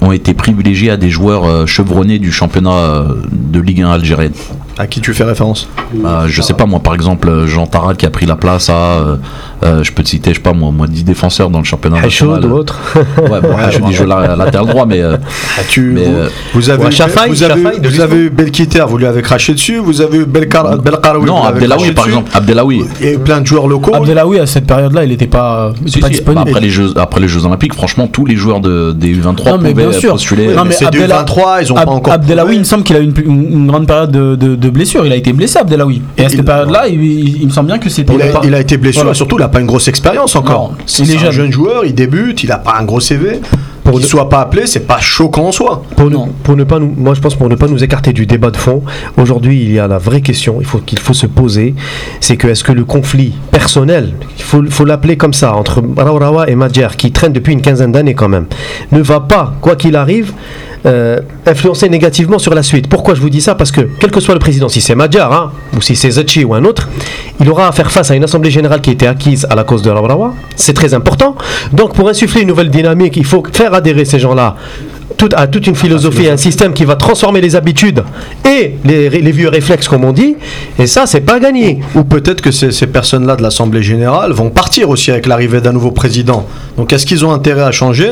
ont été privilégiés à des joueurs euh, chevronnés du championnat euh, de Ligue 1 algérienne À qui tu fais référence Bah, je sais pas moi par exemple euh, Jean Taral qui a pris la place à euh, euh, je peux te citer je sais pas moi moi 10 défenseurs dans le championnat Hachoud national. ou autre. [LAUGHS] Ouais, bon, je dis je la- latéral droit mais euh, Ah, tu, Mais, vous, euh, vous avez, ouais, eu, Chafaï, vous avez, Chafaï vous avez eu Belkiter, vous lui avez craché dessus. Vous avez eu Belkar, Belkaraoui, non Abdelawi par dessus. exemple Abdelawi eu plein de joueurs locaux. Abdelawi à cette période-là, il était pas, Si, pas si, disponible. bah, après les jeux après les Jeux Olympiques franchement tous les joueurs de, des U23 Non, mais pouvaient bien sûr. postuler Non, mais c'est du Abdella- 23, ils ont pas encore Abdelawi, il me semble qu'il a eu une, une- une grande période de, de, de blessure. Il a été blessé, Abdelawi. Et à cette période-là, il, il- il me semble bien que c'était. Il a, pas- il a été blessé, Voilà. surtout il n'a pas une grosse expérience encore. C'est il est un jeune. jeune joueur, il débute, il n'a pas un gros CV. Pour Qu'il ne- soit pas appelé, c'est pas choquant en soi. Pour, Non. ne, pour ne pas nous, moi je pense pour ne pas nous écarter du débat de fond, aujourd'hui il y a la vraie question, il faut qu'il faut se poser, c'est que est-ce que le conflit personnel, il faut, faut l'appeler comme ça, entre Raourawa et Madjer, qui traîne depuis une quinzaine d'années quand même, ne va pas, quoi qu'il arrive, euh, influencer négativement sur la suite. Pourquoi je vous dis ça? Parce que quel que soit le président, si c'est Madjar, hein, ou si c'est Zachi ou un autre, il aura à faire face à une assemblée générale qui a été acquise à la cause de Raourawa. C'est très important. Donc pour insuffler une nouvelle dynamique, il faut faire adhérer ces gens-là tout- à toute une philosophie, un système qui va transformer les habitudes et les, les vieux réflexes, comme on dit. Et ça, c'est pas gagné. Ou peut-être que ces, ces personnes-là de l'Assemblée Générale vont partir aussi avec l'arrivée d'un nouveau président. Donc est-ce qu'ils ont intérêt à changer?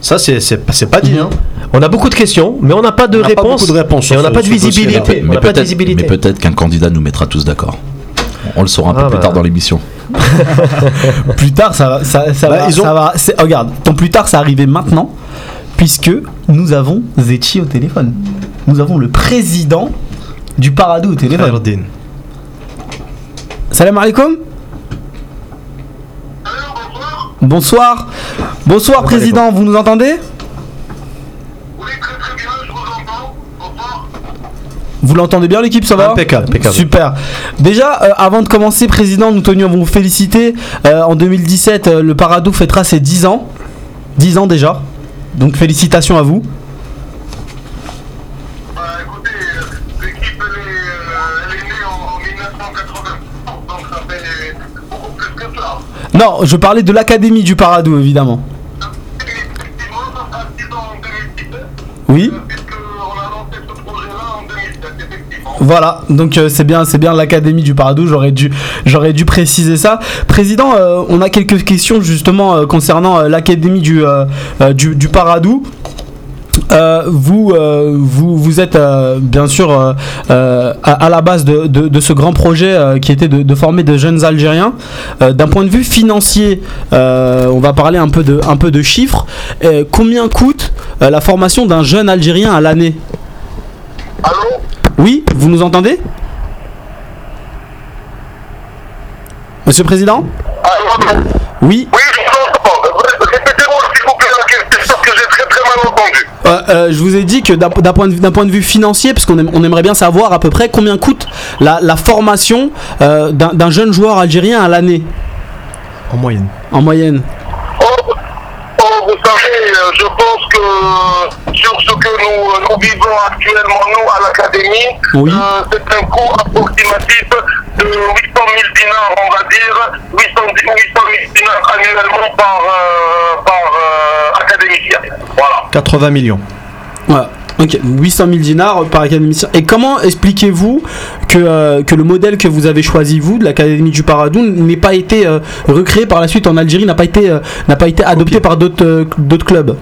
Ça, c'est c'est pas- dit. Hein. On a beaucoup de questions, mais on n'a pas de On n'a pas de réponses et on n'a pas pas de peut-être visibilité. mais peut-être qu'un candidat nous mettra tous d'accord on le saura un peu Ah, plus bah. tard dans l'émission [LAUGHS] Plus tard, ça, va- ça, ça Bah, va. ils ont- ça va- c'est- regarde, ton plus tard, ça arrivait maintenant, puisque nous avons Zetchi au téléphone. Nous avons le président du Paradou au téléphone. Khairuddin. Salam alaikum. Bonsoir. Bonsoir, président, vous nous entendez? Oui, très très bien, je vous entends. Bonsoir. Vous l'entendez bien l'équipe, ça va? Impeccable, impeccable. Super. Déjà, euh, avant de commencer, président, nous tenions à vous féliciter. Euh, en 2017, euh, le Paradou fêtera ses 10 ans. 10 ans déjà. Donc félicitations à vous. Non, je parlais de l'académie du Paradou, évidemment. Et effectivement, ça fera 10 ans en 2017, Oui. puisqu'on a lancé ce projet-là en 2007, effectivement. Voilà, donc euh, c'est bien, c'est bien l'académie du Paradou. J'aurais dû, j'aurais dû préciser ça. Président, euh, on a quelques questions justement euh, concernant l'académie du, du, du Paradou. Euh, vous, euh, vous, vous êtes euh, bien sûr à, à la base de, de- de ce grand projet qui était de, de former de jeunes Algériens. D'un point de vue financier, on va parler un peu de, un peu de chiffres. Combien coûte la formation d'un jeune Algérien à l'année? Allô? Oui, vous nous entendez? Monsieur le Président? Allô? Oui. Oui, mal entendu. Euh, euh, je vous ai dit que d'un d'un point, de vue- d'un point de vue financier, parce qu'on on aimerait bien savoir à peu près combien coûte la, la formation euh, d'un d'un jeune joueur algérien à l'année, En moyenne. en moyenne. Oh, oh, vous savez, euh, je pense que sur ce que nous, nous vivons actuellement, nous, à l'académie, Oui. euh, c'est un coût approximatif de 800 000 dinars, on va dire, 800, 800 000 dinars annuellement par, euh, par euh, académicien. Voilà. 80 millions. Voilà. Ok, 800 000 dinars par académicien. Et comment expliquez-vous que, euh, que le modèle que vous avez choisi, vous, de l'Académie du Paradou, n'ait pas été euh, recréé par la suite en Algérie, n'a pas été, euh, n'a pas été adopté par d'autres euh, d'autres clubs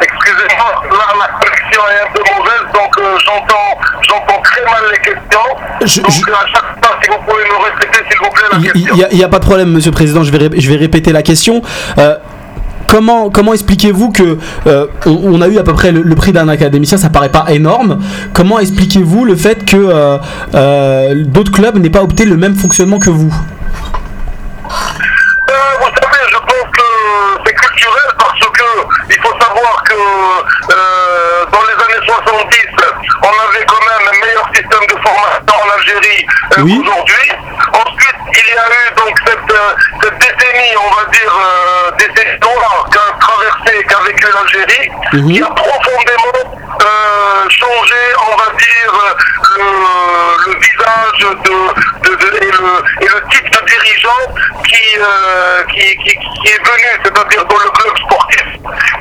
Excusez-moi, là la connexion est un peu mauvaise, donc euh, j'entends, très mal les questions. Je- donc je- à chaque fois, si vous pouvez me répéter, s'il vous plaît, la Il question. n'y a, pas de problème, Monsieur le Président. Je vais, ré- je vais répéter la question. Euh, comment comment expliquez-vous que euh, on, on a eu à peu près le, le prix d'un académicien Ça paraît pas énorme. Comment expliquez-vous le fait que euh, euh, d'autres clubs n'aient pas opté le même fonctionnement que vous? Vous savez, je pense que c'est culturel parce que il faut savoir que dans les années 70, on avait quand même système de formation en Algérie euh, Oui. qu'aujourd'hui. Ensuite, il y a eu donc cette, euh, cette décennie, on va dire, euh, décennie noire qu'a traversé, qu'a vécu l'Algérie, Mhm. qui a profondément changé, on va dire, le, le visage de, de- de- et, le, et le type de dirigeant qui, euh, qui, qui- qui est venu, c'est-à-dire dans le club sportif.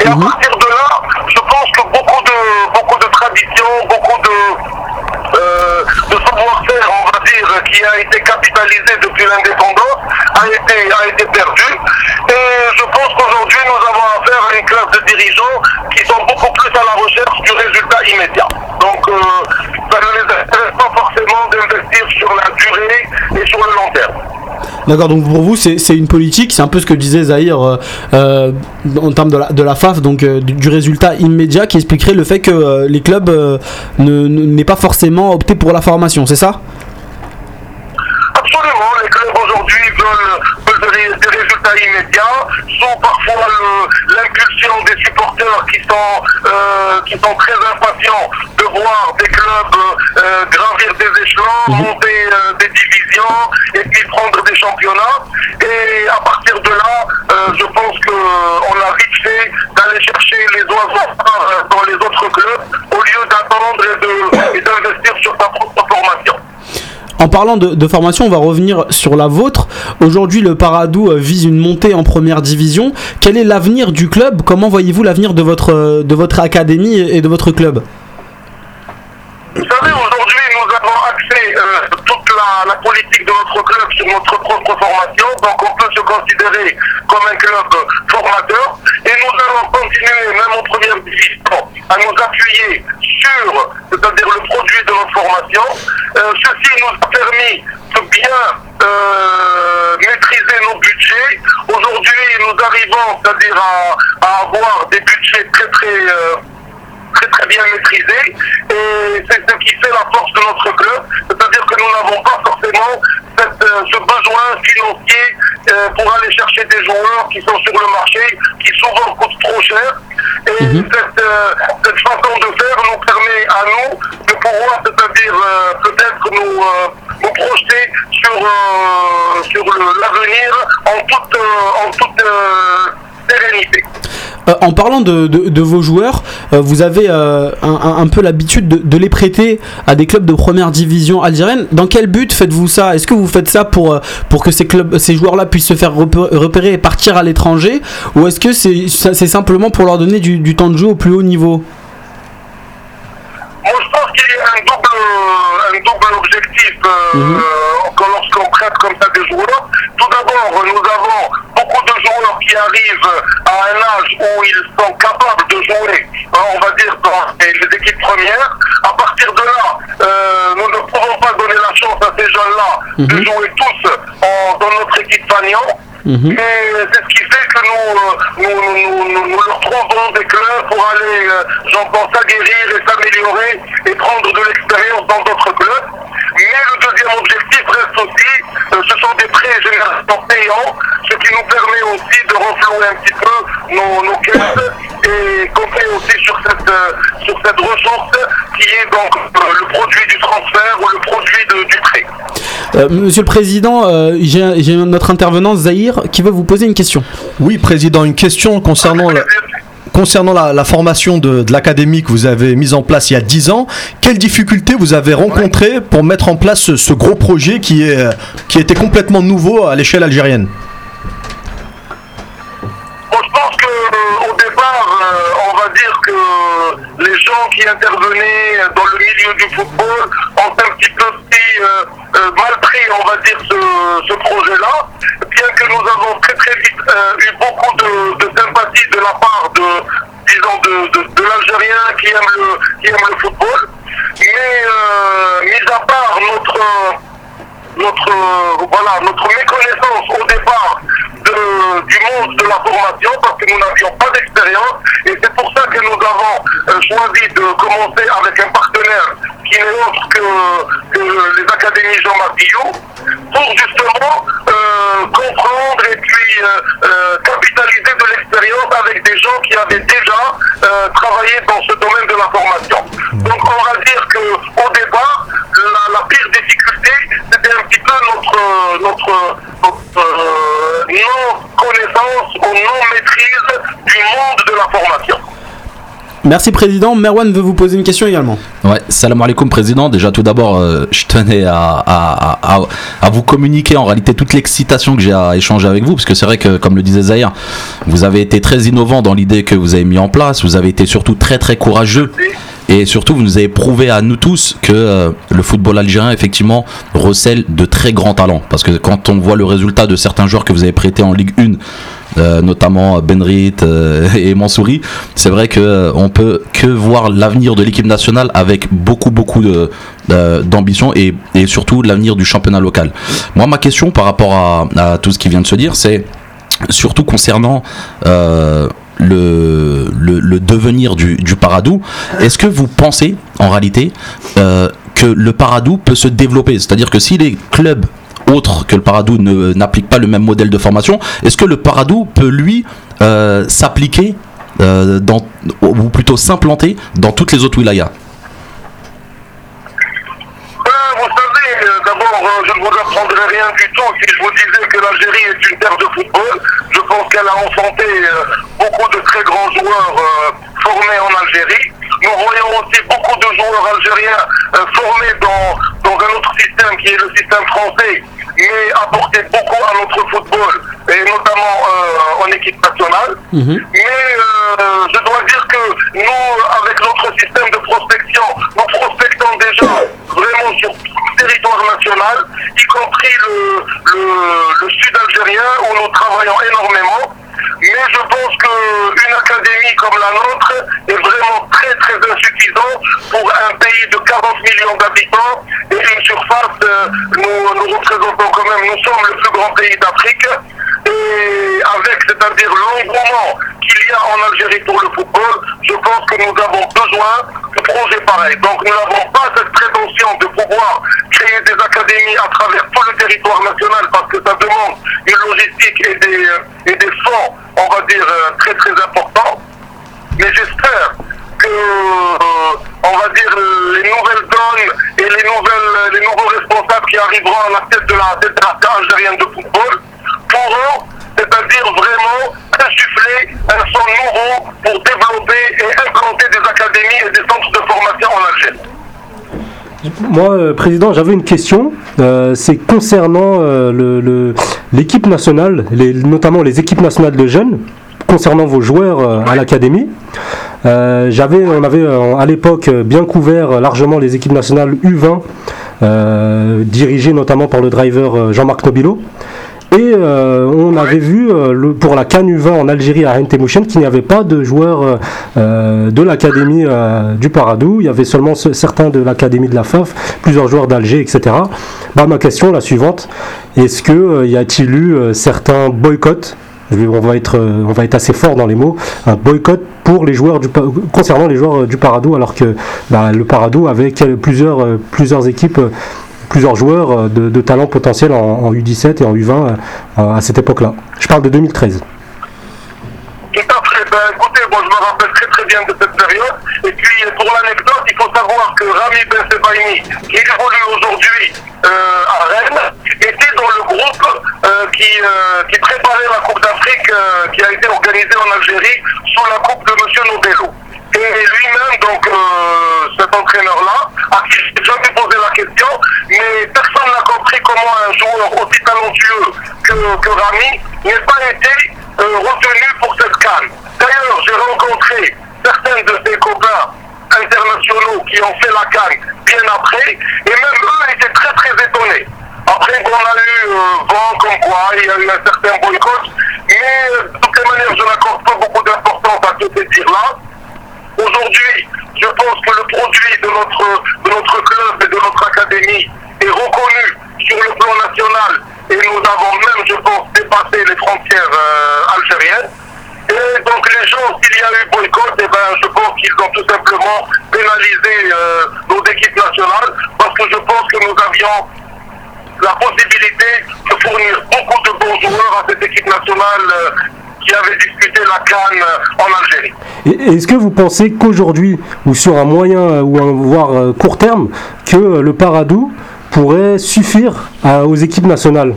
Et à partir de là, je pense que beaucoup de, beaucoup de traditions, beaucoup de, euh, de savoir-faire, on va dire, qui a été capitalisé depuis l'indépendance, a été, a été perdu. Et je pense qu'aujourd'hui, nous avons affaire à une classe de dirigeants qui sont beaucoup plus à la recherche du résultat immédiat. Donc, euh, ça ne les intéresse pas forcément d'investir sur la durée et sur le long terme. D'accord, donc pour vous, c'est une politique, c'est un peu ce que disait Zahir euh, euh, en termes de la, de la FAF, donc euh, du, du résultat immédiat qui expliquerait le fait que euh, les clubs euh, n'aient pas forcément opté pour la formation, c'est ça? Les clubs aujourd'hui veulent, veulent des, des résultats immédiats, sont parfois l'impulsion des supporters qui sont, euh, qui sont très impatients de voir des clubs euh, gravir des échelons, monter euh, des divisions et puis prendre des championnats. Et à partir de là, je pense qu'on a vite fait d'aller chercher les oiseaux euh, dans les autres clubs au lieu d'attendre et d'investir sur sa propre formation. En parlant de, formation, on va revenir sur la vôtre. Aujourd'hui, le Paradou euh, vise une montée en première division. Quel est l'avenir du club? Comment voyez-vous l'avenir de votre, euh, de votre académie et de votre club? Axé euh, toute la, politique de notre club sur notre propre formation, donc on peut se considérer comme un club formateur, et nous allons continuer, même en première division, à nous appuyer sur, c'est-à-dire le produit de notre formation. Euh, ceci nous a permis de bien euh, maîtriser nos budgets. Aujourd'hui, nous arrivons, c'est-à-dire à, à avoir des budgets très très euh, très très bien maîtrisé. Et c'est ce qui fait la force de notre club, c'est-à-dire que nous n'avons pas forcément cette, euh, ce besoin financier euh, pour aller chercher des joueurs qui sont sur le marché, qui souvent coûtent trop cher. Et cette, euh, cette façon de faire nous permet à nous de pouvoir, c'est-à-dire peut-être nous, nous projeter sur, sur l'avenir en toute, en toute sérénité. Euh, en parlant de, de- de vos joueurs, euh, vous avez euh, un, un- peu l'habitude de, de les prêter à des clubs de première division algérienne. Dans quel but faites-vous ça? Est-ce que vous faites ça pour, pour que ces, clubs, ces joueurs-là puissent se faire repé- repérer et partir à l'étranger? Ou est-ce que c'est simplement pour leur donner du, du temps de jeu au plus haut niveau? Moi, je pense qu'il y a un double, un double objectif Mhm. lorsqu'on prête comme ça des joueurs. Tout d'abord, nous avons beaucoup de joueurs qui arrivent à un âge où ils sont capables de jouer, hein, on va dire, dans les équipes premières. À partir de là, euh, nous ne pouvons pas donner la chance à ces jeunes-là de jouer tous en- dans notre équipe fanion. Mhm. Et c'est ce qui fait que nous, euh, nous, nous, nous- trouvons des clubs pour aller, euh, j'en pense, s'aguerrir et s'améliorer et prendre de l'expérience dans d'autres clubs. Mais le deuxième objectif reste aussi, euh, ce sont des prêts généralement payants, ce qui nous permet aussi de renflouer un petit peu nos, nos caisses et compter aussi sur cette, euh, ressource qui est donc euh, le produit du transfert ou le produit du prêt. Euh, Monsieur le Président, euh, j'ai notre intervenant Zahir qui veut vous poser une question. Oui, Président, une question concernant la, formation de, l'académie que vous avez mise en place il y a 10 ans. Quelles difficultés vous avez rencontrées pour mettre en place ce, gros projet qui était complètement nouveau à l'échelle algérienne Bon, je pense que euh, au départ, euh, on va dire que les gens qui intervenaient dans le milieu du football ont un petit peu pris, euh, euh, mal pris, on va dire, ce, ce projet-là. Bien que nous avons très très vite euh, eu beaucoup de, sympathie de la part de, disons, de, de, de l'Algérien qui aime le qui aime le football. Mais euh, mis à part notre notre, euh, voilà, notre méconnaissance au départ du monde de la formation parce que nous n'avions pas d'expérience et c'est pour ça que nous avons euh, choisi de commencer avec un partenaire qui n'est autre que, les académies Jean-Marc Guillot pour justement euh, comprendre et puis capitaliser de l'expérience avec des gens qui avaient déjà travaillé dans ce domaine de la formation. Donc on va dire que au départ, la, la pire difficulté, c'était un petit peu notre, notre, notre euh, non-connaissance ou non-maîtrise du monde de la formation. Merci Président. Merwan veut vous poser une question également. Ouais, salam alaikum président. Déjà tout d'abord, euh, je tenais à, à, à, à vous communiquer en réalité toute l'excitation que j'ai à échanger avec vous, parce que c'est vrai que comme le disait Zahir, vous avez été très innovant dans l'idée que vous avez mis en place, vous avez été surtout très très courageux Et surtout, vous nous avez prouvé à nous tous que euh, le football algérien, effectivement, recèle de très grands talents. Parce que quand on voit le résultat de certains joueurs que vous avez prêtés en Ligue 1, euh, notamment Benrit euh, [LAUGHS] et Mansouri, c'est vrai que euh, peut que voir l'avenir de l'équipe nationale avec beaucoup beaucoup d'ambition et, surtout l'avenir du championnat local. Moi, ma question par rapport à, tout ce qui vient de se dire, c'est surtout concernant le, le, devenir du, du Paradou. Est-ce que vous pensez en réalité euh, que le Paradou peut se développer? C'est-à-dire que si les clubs autres que le Paradou n'appliquent pas le même modèle de formation, est-ce que le Paradou peut lui euh, s'appliquer euh, dans, ou plutôt s'implanter dans toutes les autres wilayas Euh, vous savez, euh, d'abord, euh, je ne vous apprendrai rien du tout si je vous disais que l'Algérie est une terre de football. Je pense qu'elle a enfanté euh, beaucoup de très grands joueurs euh, formés en Algérie. Nous voyons aussi beaucoup de joueurs algériens euh, formés dans, dans un autre système qui est le système français, mais apporté beaucoup à notre football, et notamment euh, en équipe nationale. Mais euh, je dois dire que nous, avec notre système de prospection, nous prospectons déjà vraiment sur tout le territoire national, y compris le, le, le sud algérien où nous travaillons énormément. Mais je pense qu'une académie comme la nôtre est vraiment très très insuffisant pour un pays de 40 millions d'habitants et une surface, euh, nous, nous représentons quand même, nous sommes le plus grand pays d'Afrique et avec, c'est-à-dire l'engouement qu'il y a en Algérie pour le football, je pense que nous avons besoin de projets pareils. Donc nous n'avons pas cette prétention de pouvoir créer des académies à travers tout le territoire national parce que ça demande une logistique et des, et des fonds, on va dire, euh, très très importants. Mais j'espère euh, on va dire, les nouvelles donnes et les, nouvelles, les nouveaux responsables qui arriveront à la tête de la fédération algérienne de football pourront, c'est-à-dire vraiment insuffler un son nouveau pour développer et implanter des académies et des centres de formation en Algérie. Moi, euh, président, j'avais une question. Euh, c'est concernant euh, le- le- l'équipe nationale, notamment les équipes nationales de jeunes, concernant vos joueurs euh, à l'académie. Euh, j'avais, on avait euh, à l'époque bien couvert largement les équipes nationales U20, euh, dirigées notamment par le driver Jean-Marc Nobilo. Et euh, on avait vu le- pour la Cannes U20 en Algérie à Rentemouchen qu'il n'y avait pas de joueurs de l'académie du Paradou. Il y avait seulement ce- certains de l'académie de la FAF, plusieurs joueurs d'Alger, etc. Bah, ma question, la suivante est-ce euh, y a-t-il eu certains boycotts on va, être, euh, on va être assez fort dans les mots, un boycott pour les joueurs du, concernant les joueurs euh, du Paradou, alors que bah, le Paradou avait plusieurs, euh, plusieurs équipes plusieurs joueurs de, talent potentiel en, en U17 et en U20 euh, à cette époque-là. Je parle de 2013. Tout à fait. Ben, écoutez, moi je me rappelle très très bien de cette période. Et puis pour l'anecdote, savoir que Rami Ben Sebaini, qui évolue aujourd'hui euh, à Rennes, était dans le groupe euh, qui, euh, qui préparait la Coupe d'Afrique qui a été organisée en Algérie sous la coupe de M. Nobelo. Et lui-même, donc cet entraîneur-là, à qui jamais posé la question, mais personne n'a compris comment un joueur aussi talentueux que, Rami n'ait pas été retenu pour cette canne. D'ailleurs, j'ai rencontré certains de ses copains internationaux qui ont fait la canne bien après, et même eux étaient très très étonnés. Après qu'on a eu euh, vent comme quoi il y a eu un certain boycott, mais euh, de toutes les manières, je n'accorde pas beaucoup d'importance à tous ces tirs-là. Aujourd'hui, je pense que le produit de notre, de notre club et de notre académie est reconnu sur le plan national et nous avons même, je pense, dépassé les frontières euh, algériennes. Et donc les gens, s'il y a eu boycott, eh ben, je pense qu'ils ont tout simplement pénalisé euh, nos équipes nationales parce que je pense que nous avions la possibilité de fournir beaucoup de bons joueurs à cette équipe nationale euh, qui avait disputé la Cannes euh, en Algérie. Est-ce que vous pensez qu'aujourd'hui, ou sur un moyen ou un voire court terme, que le Paradou pourrait suffire aux équipes nationales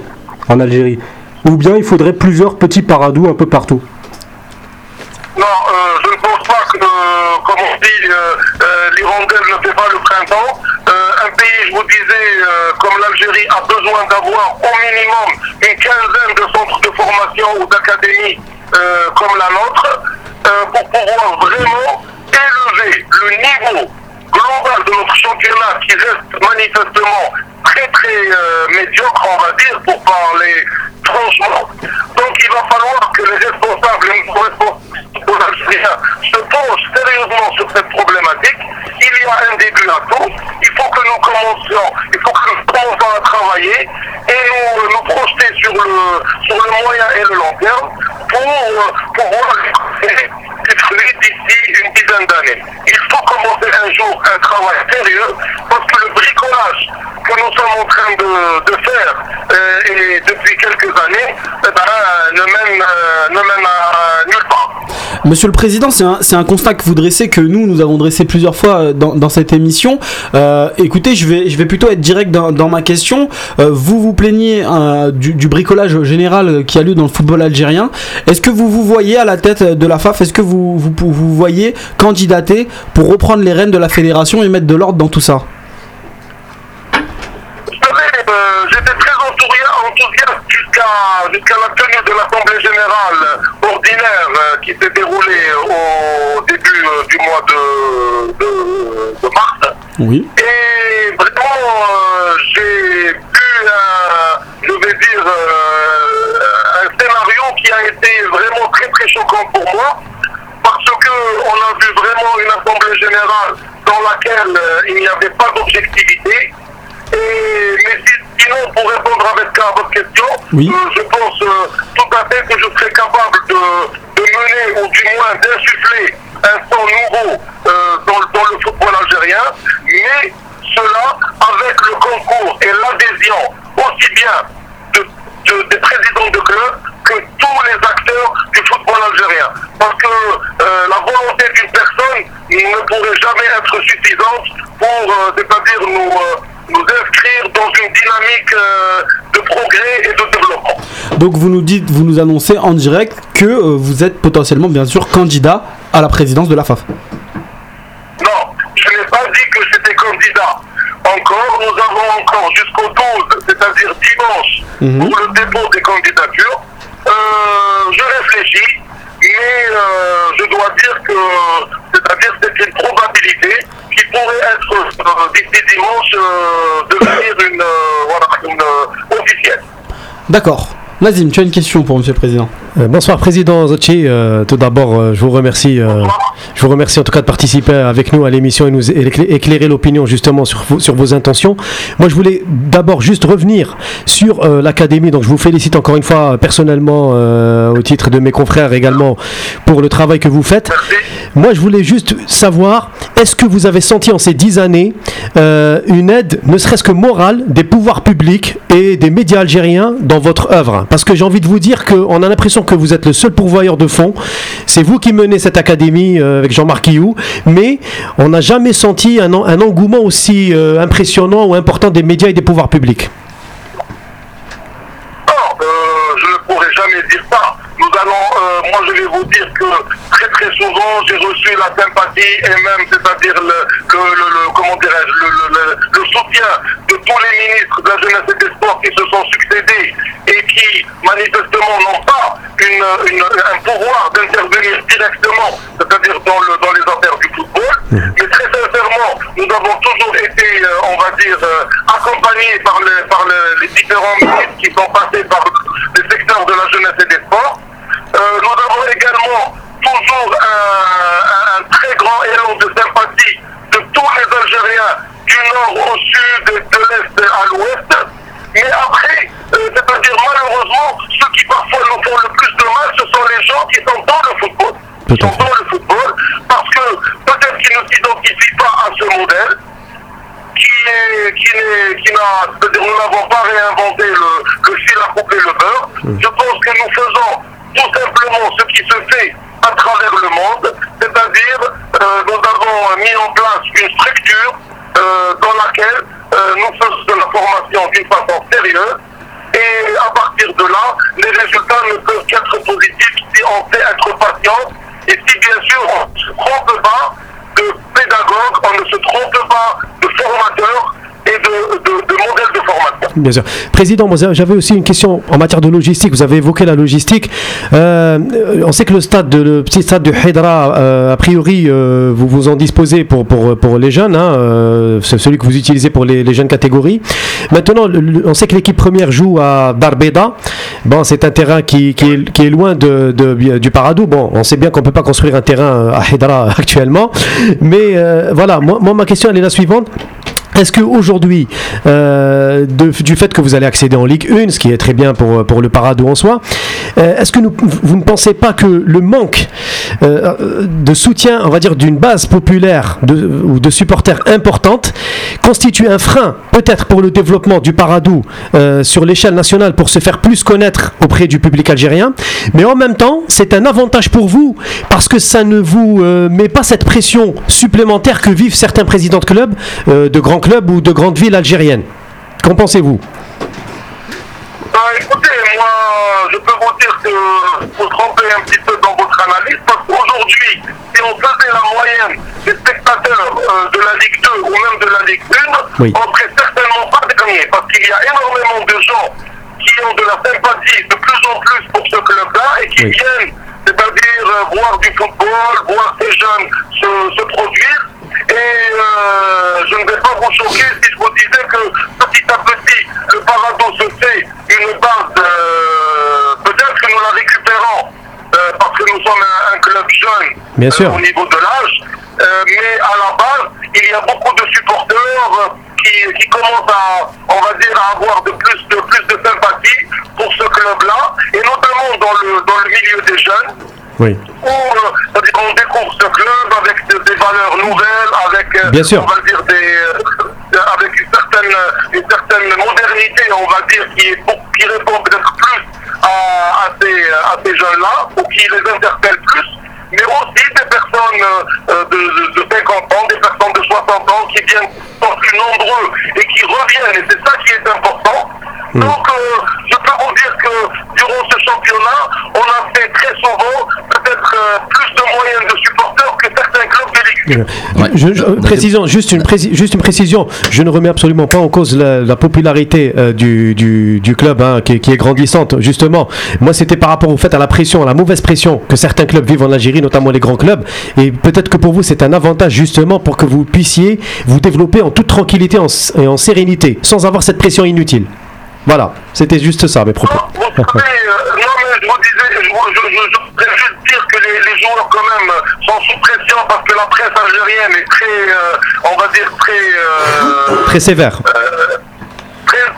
en Algérie? Ou bien il faudrait plusieurs petits Paradous un peu partout? Non, euh, je ne pense pas que, euh, comme on dit, euh, euh, ne fait pas le printemps. Un pays, je vous disais, comme l'Algérie, a besoin d'avoir au minimum une quinzaine de centres de formation ou d'académies comme la nôtre pour pouvoir vraiment élever le niveau globale de notre championnat qui reste manifestement très très médiocre, on va dire, pour parler franchement. Donc il va falloir que les responsables, les responsables algériens se penchent sérieusement sur cette problématique. Il y a un début à tout. Il faut que nous commencions, il faut que nous commencions à travailler et nous, nous projeter sur le, sur le moyen et le long terme pour euh, pouvoir des fruits d'ici une dizaine d'années. Il faut commencer un jour un travail sérieux parce que le bricolage que nous sommes en train de, de faire euh, et depuis quelques années eh ben, ne mène, euh, ne mène à nulle part. Monsieur le Président, c'est un, constat que vous dressez, que nous, nous avons dressé plusieurs fois euh, dans, cette émission. Euh, écoutez, je vais, plutôt être direct dans, ma question. Euh, vous vous plaignez du, bricolage général qui a lieu dans le football algérien. Est-ce que vous vous voyez à la tête de la FAF Est-ce que vous, vous vous voyez candidater pour reprendre les rênes de la fédération et mettre de l'ordre dans tout ça? J'étais très enthousia- enthousiaste jusqu'à la tenue de l'Assemblée générale ordinaire euh, qui s'est déroulée au début euh, du mois de, de, de mars. Oui. Et vraiment, euh, j'ai vu, je vais dire, euh, un scénario qui a été vraiment très très choquant pour moi, parce que on a vu vraiment une assemblée générale dans laquelle euh, il n'y avait pas d'objectivité. Mais si- sinon, pour répondre avec à votre question, Oui. euh, je pense euh, tout à fait que je serais capable de, de mener ou du moins d'insuffler un sang nouveau euh, dans, le- dans le football algérien, mais cela avec le concours et l'adhésion aussi bien de, de- des présidents de club que tous les acteurs du football algérien. Parce que euh, la volonté d'une personne ne pourrait jamais être suffisante pour, euh, c'est-à-dire nous, euh, nous inscrire dans une dynamique euh, de progrès et de développement. Donc vous nous dites, vous nous annoncez en direct que euh, vous êtes potentiellement, bien sûr, candidat à la présidence de la FAF. Non, je n'ai pas dit que j'étais candidat. Encore, nous avons encore jusqu'au 12, c'est-à-dire dimanche, Mhm. pour le dépôt des candidatures. Euh, je réfléchis, mais euh, je dois dire que, c'est-à-dire c'est une probabilité qui pourrait être euh, d'ici dimanche euh, devenir une, euh, voilà, une officielle. D'accord. Nazim, tu as une question pour Monsieur le Président Euh, bonsoir Président Zotchi. Euh, tout d'abord, euh, je vous remercie. je vous remercie en tout cas de participer avec nous à l'émission et nous écla- éclairer l'opinion justement sur vos, intentions. Moi, je voulais d'abord juste revenir sur l'académie. Donc, je vous félicite encore une fois personnellement au titre de mes confrères également pour le travail que vous faites. Moi, je voulais juste savoir, est-ce que vous avez senti en ces dix années une aide, ne serait-ce que morale, des pouvoirs publics et des médias algériens dans votre œuvre? Parce que j'ai envie de vous dire qu'on a l'impression que vous êtes le seul pourvoyeur de fonds. C'est vous qui menez cette académie euh, avec Jean-Marc Guillou, mais on n'a jamais senti un, en- un engouement aussi euh, impressionnant ou important des médias et des pouvoirs publics. Non, euh, je ne pourrais jamais dire ça. Nous allons, euh, moi je vais vous dire que très très souvent j'ai reçu la sympathie et même, c'est-à-dire le, le, le, le- comment dirais-je, le, le, le, le soutien de tous les ministres de la jeunesse et des sports qui se sont succédés et qui manifestement n'ont pas une, une- un pouvoir d'intervenir directement, c'est-à-dire dans, le, dans les affaires du football. Mais très sincèrement, nous avons toujours été, euh, on va dire, euh, accompagnés par, les, par le- les différents ministres qui sont passés par les secteurs de la jeunesse et des sports. Euh, nous avons également toujours un, très grand élan de sympathie de tous les Algériens du nord au sud, de l'est à l'ouest. Mais après, euh, c'est-à-dire malheureusement, ceux qui parfois nous font le plus de mal, ce sont les gens qui sont dans le football. Qui sont dans le football, parce que peut-être qu'ils ne s'identifient pas à ce modèle, qui n'a, nous n'avons pas réinventé le, le fil à couper le beurre. Je pense que nous faisons tout simplement ce qui se fait à travers le monde, c'est-à-dire euh, nous avons mis en place une structure euh, dans laquelle euh, nous faisons de la formation d'une façon sérieuse. Et à partir de là, les résultats ne peuvent qu'être positifs si on sait être patient et si bien sûr on ne se trompe pas de pédagogue, on ne se trompe pas de formateur et de, de, de modèle de formation. Bien sûr. Président, j'avais aussi une question en matière de logistique. Vous avez évoqué la logistique. Euh, on sait que le stade, de, le petit stade de Hydra, euh, a priori, euh, vous vous en disposez pour, pour, pour les jeunes, hein, celui que vous utilisez pour les, jeunes catégories. Maintenant, on sait que l'équipe première joue à Darbeda. Bon, c'est un terrain qui, qui, est, loin de, du Paradou. Bon, on sait bien qu'on peut pas construire un terrain à Hydra [LAUGHS] actuellement. Mais voilà, moi, ma question, elle est la suivante. Est-ce qu'aujourd'hui, euh, du fait que vous allez accéder en Ligue 1, ce qui est très bien pour, pour le Paradou en soi, euh, est-ce que vous ne pensez pas que le manque euh, de soutien, on va dire, d'une base populaire ou de supporters importante constitue un frein, peut-être pour le développement du Paradou euh, sur l'échelle nationale pour se faire plus connaître auprès du public algérien, mais en même temps, c'est un avantage pour vous parce que ça ne vous euh, met pas cette pression supplémentaire que vivent certains présidents de clubs, euh, de grands clubs ou de grandes villes algériennes. Qu'en pensez-vous Bah, écoutez, moi, je peux vous dire que vous trompez un petit peu dans votre analyse parce qu'aujourd'hui, si on faisait la moyenne des spectateurs euh, de la Ligue 2 ou même de la Ligue 1, Oui. on serait certainement pas dernier parce qu'il y a énormément de gens qui ont de la sympathie de plus en plus pour ce club-là et qui Oui. viennent, c'est-à-dire euh, voir du football, voir ces jeunes se, se produire. Et euh, je ne vais pas vous choquer si je vous disais que petit à petit, le Paradou se fait une base, euh, peut-être que nous la récupérons euh, parce que nous sommes un, un club jeune Bien euh, sûr. au niveau de l'âge, mais à la base, il y a beaucoup de supporters qui, qui commencent à, on va dire, à avoir de plus de, plus de sympathie pour ce club-là, et notamment dans le, dans le milieu des jeunes Oui. où qu'on découvre ce club avec de- des valeurs nouvelles, avec euh, Bien sûr. on va dire des euh, avec une certaine une certaine modernité, on va dire qui est pour- qui répond peut-être plus à, à ces à ces jeunes-là ou qui les interpelle plus. Mais aussi des personnes euh, de, de, de 50 ans, des personnes de 60 ans qui viennent sont plus nombreux et qui reviennent, et c'est ça qui est important. Donc, euh, je peux vous dire que durant ce championnat, on a fait très souvent peut-être euh, plus de moyens de supporters que certains clubs de Ligue 1. Ouais. Je, je- euh, précisons, juste une, prési- juste une précision, je ne remets absolument pas en cause la, la popularité euh, du, du, du club hein, qui, est- qui est grandissante, justement. Moi, c'était par rapport au fait à la pression, à la mauvaise pression que certains clubs vivent en Algérie, notamment les grands clubs. Et peut-être que pour vous, c'est un avantage, justement, pour que vous puissiez vous développer en toute tranquillité et en sérénité, sans avoir cette pression inutile. Voilà, c'était juste ça, mes propos. Non, vous savez, euh, non, mais je vous disais, je, vous- je, je, je voudrais juste dire que les, les joueurs, quand même, sont sous pression parce que la presse algérienne est très, euh, on va dire, très. euh, Très sévère.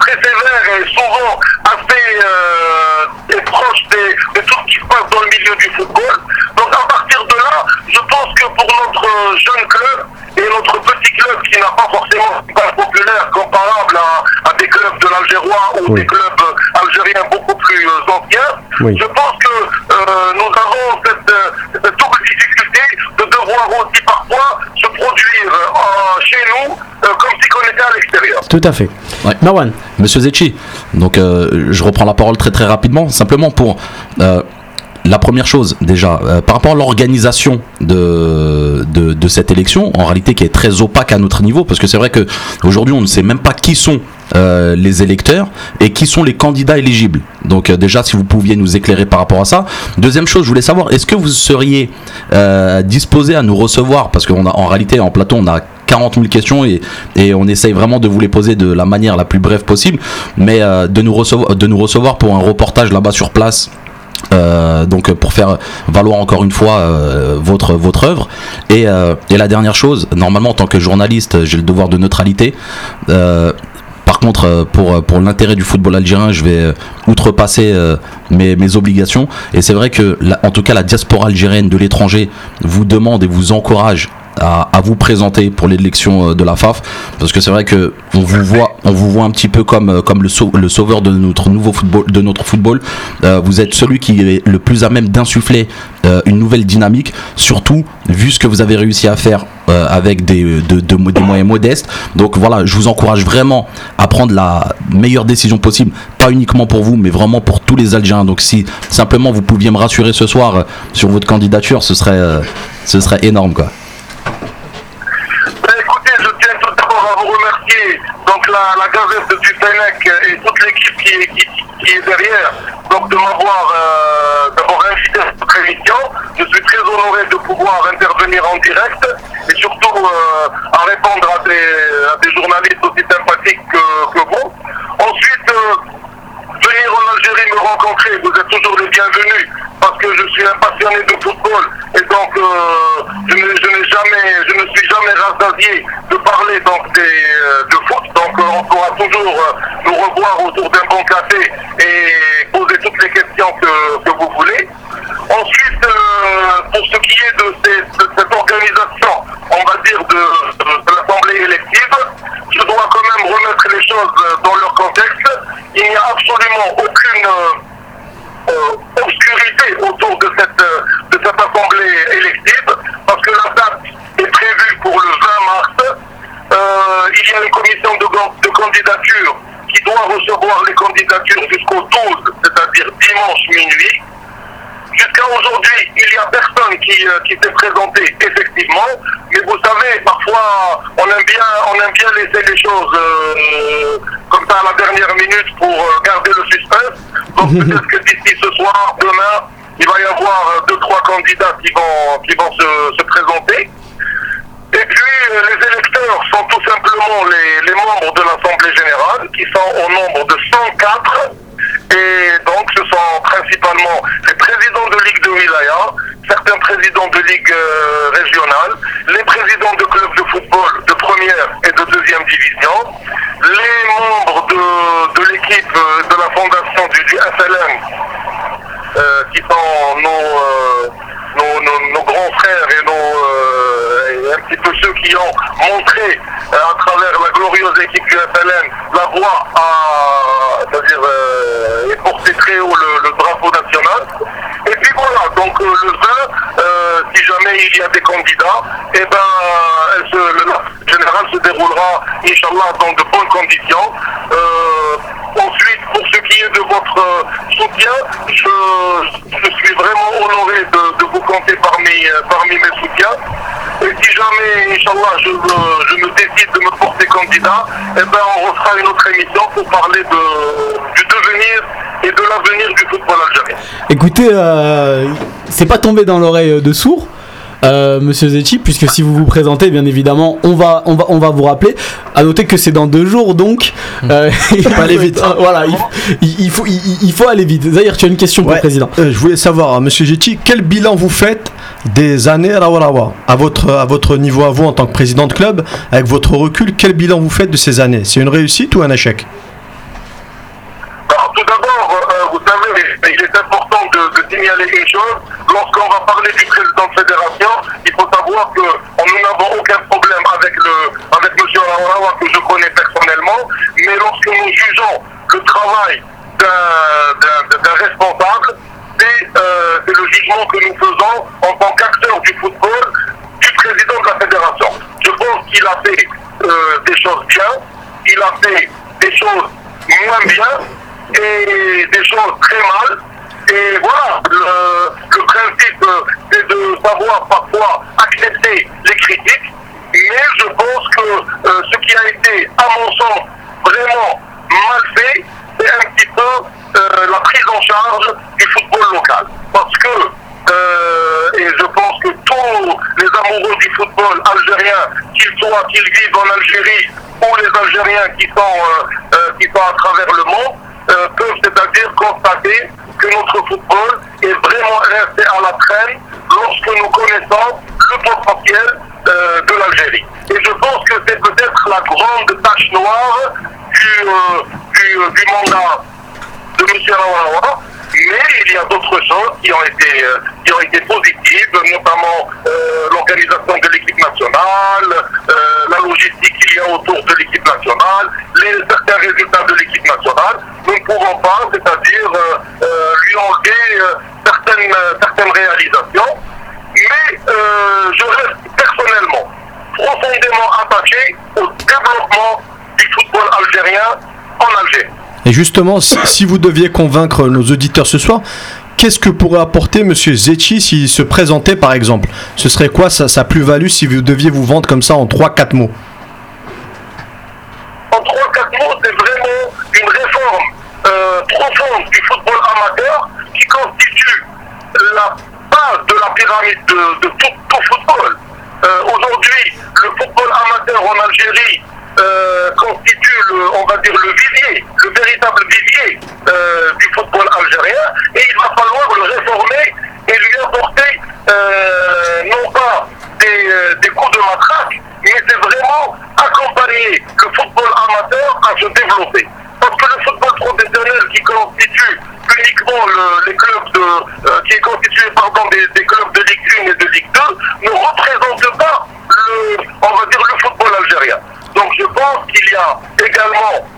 Très sévère et souvent assez euh, proche de tout ce qui se passe dans le milieu du football. Donc à partir de là, je pense que pour notre euh, jeune club et notre petit club qui n'a pas forcément une base populaire comparable à, à des clubs de l'Algérois ou Oui. des clubs euh, algériens beaucoup plus anciens, Oui. je pense que euh, nous avons cette, cette double difficulté de devoir aussi parfois se produire euh, chez nous euh, comme si on était à l'extérieur. Tout à fait. Marwan, Monsieur Zetchi, donc euh, je reprends la parole très très rapidement, simplement pour euh, la première chose déjà, euh, par rapport à l'organisation de, cette élection, en réalité qui est très opaque à notre niveau, parce que c'est vrai que aujourd'hui on ne sait même pas qui sont euh, les électeurs et qui sont les candidats éligibles. Donc euh, déjà si vous pouviez nous éclairer par rapport à ça. Deuxième chose, je voulais savoir, est-ce que vous seriez disposé à nous recevoir, parce qu'en en réalité en plateau on a 40 000 questions et, on essaye vraiment de vous les poser de la manière la plus brève possible, mais de nous recevoir pour un reportage là-bas sur place. Euh, donc pour faire valoir encore une fois euh, votre votre œuvre et, euh, et la dernière chose normalement en tant que journaliste j'ai le devoir de neutralité par contre, pour, pour l'intérêt du football algérien, je vais outrepasser mes, mes obligations. Et c'est vrai que, en tout cas, la diaspora algérienne de l'étranger vous demande et vous encourage à, vous présenter pour l'élection euh, de la FAF. Parce que c'est vrai que on vous voit, on vous voit un petit peu comme, euh, comme le, sau- le sauveur de notre nouveau football. De notre football. Euh, vous êtes celui qui est le plus à même d'insuffler une nouvelle dynamique, surtout vu ce que vous avez réussi à faire avec des, de- moyens modestes. Donc voilà, je vous encourage vraiment à prendre la meilleure décision possible, pas uniquement pour vous, mais vraiment pour tous les Algériens. Donc si simplement vous pouviez me rassurer ce soir sur votre candidature, ce serait, ce serait énorme quoi. Ben, écoutez, je tiens tout d'abord à vous remercier donc, la, la du Fennec et toute l'équipe qui, est derrière, donc de m'avoir euh, invité à cette émission. Je suis très honoré de pouvoir intervenir en direct et surtout euh, à répondre à des, journalistes aussi sympathiques que, que vous. Ensuite, euh, venir en Algérie me rencontrer, vous êtes toujours les bienvenus parce que je suis un passionné de football et donc euh, je n'ai je jamais, je ne suis jamais rassasié de parler donc des, euh, de foot. Donc euh, on pourra toujours nous revoir autour d'un bon café et poser toutes les questions que, que vous voulez. Ensuite, pour ce qui est de, de cette organisation, on va dire de, de- l'Assemblée élective, je dois quand même remettre les choses dans leur contexte. Il n'y a absolument aucune euh, obscurité autour de cette, euh, de cette Assemblée élective, parce que la date est prévue pour le 20 mars. Euh, il y a une commission de, de candidature qui doit recevoir les candidatures jusqu'au 12, c'est-à-dire dimanche minuit. Jusqu'à aujourd'hui, il n'y a personne qui, euh, qui s'est présenté effectivement, mais vous savez, parfois on aime bien, on aime bien laisser les choses euh, comme ça à la dernière minute pour euh, garder le suspense. Donc [LAUGHS] peut-être que d'ici ce soir, demain, il va y avoir deux trois candidats qui vont qui vont se, se présenter. Et puis, les électeurs sont tout simplement les, les membres de l'Assemblée générale, qui sont au nombre de 104. Et donc, ce sont principalement les présidents de Ligue de Wilaya, certains présidents de Ligue euh, régionale, les présidents de clubs de football de première et de deuxième division, les membres de, de l'équipe euh, de la fondation du, du euh, qui sont nos, euh, nos, grands frères et, nos, euh, un petit peu ceux qui ont montré euh, à travers la glorieuse équipe du FLN la voie à, c'est-à-dire, euh, et porter très haut le, le drapeau national. Puis voilà, donc euh, le vœu, euh, si jamais il y a des candidats, et ben, elle se, le général se déroulera, Inch'Allah, dans de bonnes conditions. Euh, ensuite, pour ce qui est de votre soutien, je, suis vraiment honoré de, vous compter parmi, parmi mes soutiens. Et si jamais, Inch'Allah, je, je me décide de me porter candidat, eh ben, on refera une autre émission pour parler de, du devenir et de l'avenir du football algérien. Écoutez, euh, c'est pas tombé dans l'oreille de sourd. euh, Monsieur Zetchi, puisque si vous vous présentez, bien évidemment, on va, on va, on va vous rappeler. À noter que c'est dans deux jours, donc euh, [LAUGHS] il faut aller vite. voilà, il, il- il faut, il, il faut aller vite. Zahir, tu as une question pour Ouais. le président. Euh, je voulais savoir, Monsieur Getty, quel bilan vous faites des années à votre, à votre niveau à vous en tant que président de club, avec votre recul, quel bilan vous faites de ces années? C'est une réussite ou un échec Alors, tout d'abord, euh, vous il est important de, signaler une chose. Lorsqu'on va parler du président de fédération, il faut savoir que nous n'avons aucun problème avec le avec M. Rawawa que je connais personnellement, mais lorsque nous jugeons le travail d'un- responsable, c'est euh, c'est le jugement que nous faisons en tant qu'acteur du football du président de la fédération. Je pense qu'il a fait euh, des choses bien, il a fait des choses moins bien et des choses très mal. Et voilà, le, principe, c'est de savoir parfois accepter les critiques, mais je pense que euh, ce qui a été, à mon sens, vraiment mal fait, c'est un petit peu euh, la prise en charge du football local. Parce que, euh, et je pense que tous les amoureux du football algérien, qu'ils soient, qu'ils vivent en Algérie ou les Algériens qui sont, qui sont à travers le monde, peuvent c'est-à-dire constater que notre football est vraiment resté à la traîne lorsque nous connaissons le potentiel euh, de l'Algérie. Et je pense que c'est peut-être la grande tache noire du, euh, euh, du mandat de mais il y a d'autres choses qui ont été, euh, positives, notamment euh, l'organisation de l'équipe nationale, euh, la logistique qu'il y a autour de l'équipe nationale, les, certains résultats de l'équipe nationale. Nous ne pouvons pas, c'est-à-dire lui enlever certaines, certaines réalisations, mais je reste personnellement profondément attaché au développement du football algérien en Algérie. Et justement, si, vous deviez convaincre nos auditeurs ce soir, qu'est-ce que pourrait apporter Monsieur Zetchi s'il se présentait par exemple? Ce serait quoi sa, plus-value si vous deviez vous vendre comme ça en 3-4 mots? En 3-4 trois, quatre mots, c'est vraiment une réforme euh, profonde du football amateur qui constitue la base de la pyramide de, tout football. Euh, Aujourd'hui, le football amateur en Algérie euh, constitue, le, on va dire, le vivier, le véritable vivier euh, du football algérien, et il va falloir le réformer et lui apporter euh, non pas des, des coups de matraque, mais c'est vraiment accompagner le football amateur à se développer. Parce que le football professionnel qui constitue uniquement le- les clubs de, qui est constitué pardon, des, des clubs de Ligue 1 et de Ligue 2 ne représente pas on va dire, le football algérien. Donc je pense qu'il y a également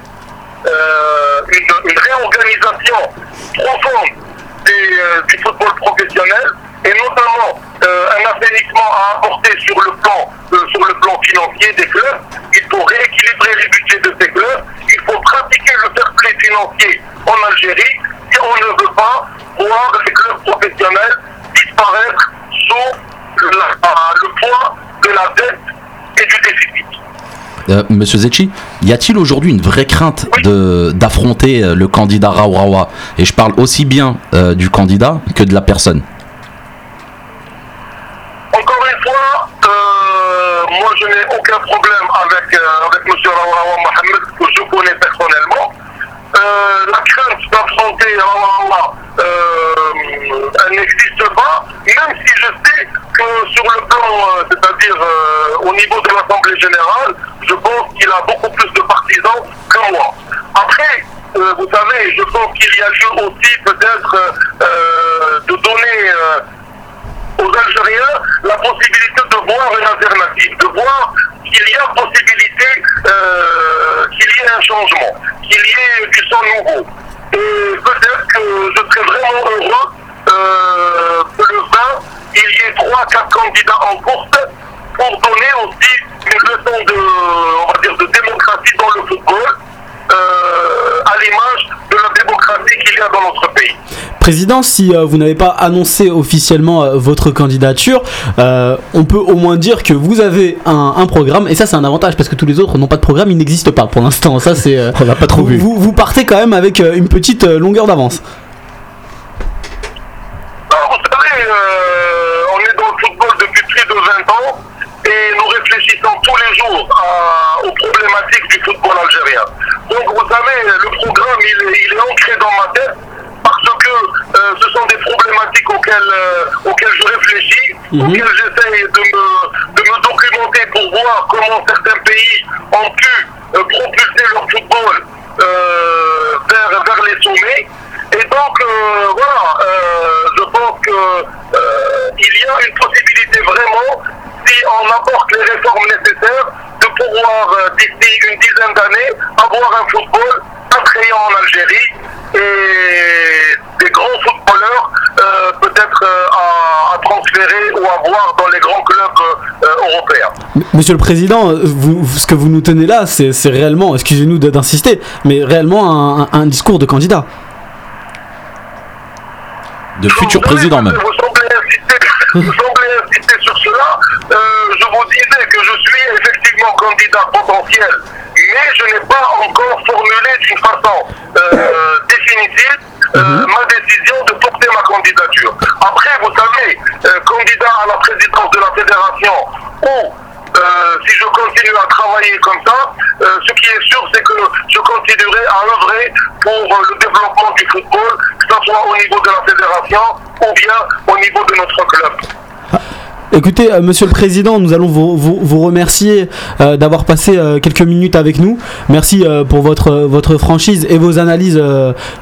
euh, une, réorganisation profonde euh, du football professionnel et notamment euh, un assainissement à apporter sur le plan sur le plan financier des clubs. Il faut rééquilibrer les budgets de ces clubs. Il faut pratiquer le fair financier en Algérie si on ne veut pas voir les clubs professionnels disparaître sous le poids de la dette et du déficit. Euh, Monsieur Zetchi, y a-t-il aujourd'hui une vraie crainte de d'affronter euh, le candidat Raourawa Et je parle aussi bien euh, du candidat que de la personne. Encore une fois, euh, moi je n'ai aucun problème avec, avec M. Rawawa Mohamed, que je connais personnellement. Euh, la crainte d'affronter Rawawa, euh, elle n'existe pas, même si je sais que sur le plan, euh, c'est-à-dire au niveau de l'Assemblée Générale, je pense qu'il a beaucoup plus de partisans que moi. Après, vous savez, je pense qu'il y a lieu aussi peut-être de donner... aux Algériens la possibilité de voir une alternative, de voir qu'il y a possibilité euh, qu'il y ait un changement, qu'il y ait du sang nouveau. Et peut-être que je serais vraiment heureux euh, que le 20, il y ait 3-4 candidats en course pour donner aussi une leçon de, on va dire, de démocratie dans le football, à l'image de la démocratie qu'il y a dans notre pays. Président, si euh, vous n'avez pas annoncé officiellement euh, votre candidature, euh, on peut au moins dire que vous avez un, un programme, et ça c'est un avantage parce que tous les autres n'ont pas de programme, ils n'existent pas pour l'instant. Ça c'est. euh, [LAUGHS] On n'a pas trop vous, vu. vous- vous partez quand même avec euh, une petite euh, longueur d'avance. Alors, vous savez, euh, on est dans le football depuis plus de 20 ans et nous réfléchissons tous les jours à- aux problématiques du football algérien. Donc, vous savez, le programme, il est, il est ancré dans ma tête parce que euh, ce sont des problématiques auxquelles, euh, auxquelles je réfléchis, auxquelles j'essaye de me, de me documenter pour voir comment certains pays ont pu euh, propulser leur football vers, vers les sommets. Et donc, voilà, je pense que euh, il y a une possibilité vraiment, si on apporte les réformes nécessaires, de pouvoir, euh, d'ici une dizaine d'années, avoir un football attrayant en Algérie et des grands footballeurs euh, peut-être euh, à, à transférer ou à voir dans les grands clubs euh, européens. Monsieur le Président, vous- ce que vous nous tenez là, c'est c'est réellement, excusez-nous d'insister, mais réellement un, un- un discours de candidat. De futur président même. Vous semblez insister, vous [LAUGHS] semblez cela. Euh, je vous disais que je suis effectivement candidat potentiel, mais je n'ai pas encore formulé d'une façon euh, définitive euh, ma décision de porter ma candidature. Après, vous savez, candidat à la présidence de la fédération ou euh, si je continue à travailler comme ça, euh, ce qui est sûr, c'est que je continuerai à œuvrer pour euh, le développement du football, que ce soit au niveau de la fédération ou bien au niveau de notre club. Écoutez, euh, Monsieur le Président, nous allons vous, remercier euh, d'avoir passé euh, quelques minutes avec nous. Merci pour votre, votre franchise et vos analyses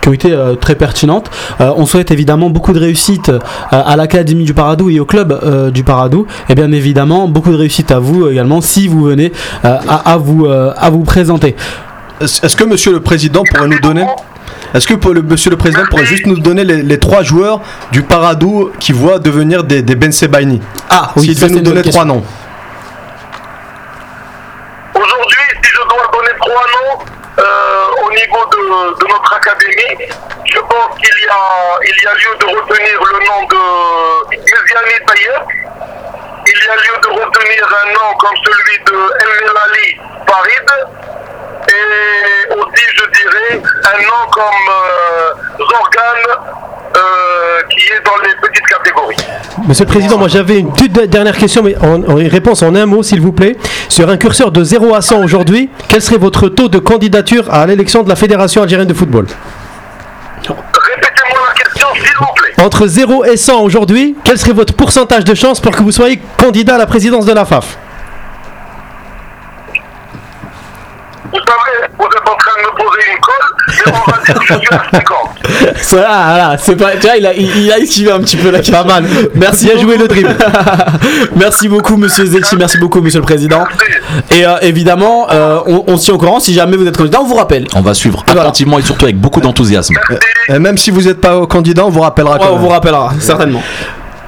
qui ont été très pertinentes. On souhaite évidemment beaucoup de réussite à l'Académie du Paradou et au club du Paradou. Et bien évidemment, beaucoup de réussite à vous également si vous venez à, vous, à vous présenter. Est-ce que Monsieur le Président pourrait nous donner Est-ce que pour le, Monsieur le Président pourrait juste nous donner les, les trois joueurs du Paradou qui voient devenir des, des Ben Sebaini? Ah S'il ça, devait nous donner trois noms. Aujourd'hui, si je dois donner trois noms euh, au niveau de, de notre académie, je pense qu'il y a, il y a lieu de retenir le nom de Meziani Tayeb. Il y a lieu de retenir un nom comme celui de El Melali Farid. Et aussi, je dirais, un nom comme euh, Zorgan euh, qui est dans les petites catégories. Monsieur le Président, moi j'avais une toute dernière question, mais en, en réponse en un mot, s'il vous plaît. Sur un curseur de 0 à 100 aujourd'hui, quel serait votre taux de candidature à l'élection de la Fédération algérienne de football? Répétez-moi la question, s'il vous plaît. Entre 0 et 100 aujourd'hui, quel serait votre pourcentage de chance pour que vous soyez candidat à la présidence de la FAF Vous savez, vous êtes en train de me poser une colle, mais on va dire que je suis à 50. Voilà, voilà, c'est pas. Tu vois, il a, il, il a esquivé un petit peu la. Pas mal. Merci. Bien joué le dribble. [LAUGHS] merci beaucoup, monsieur Zetchi. Merci beaucoup, monsieur le président. Et euh, évidemment, euh, on, on se tient au courant. Si jamais vous êtes candidat, on vous rappelle. On va suivre Voilà. attentivement et surtout avec beaucoup d'enthousiasme. Et même si vous n'êtes pas candidat, on vous rappellera Ouais, quand on même. vous rappellera, certainement.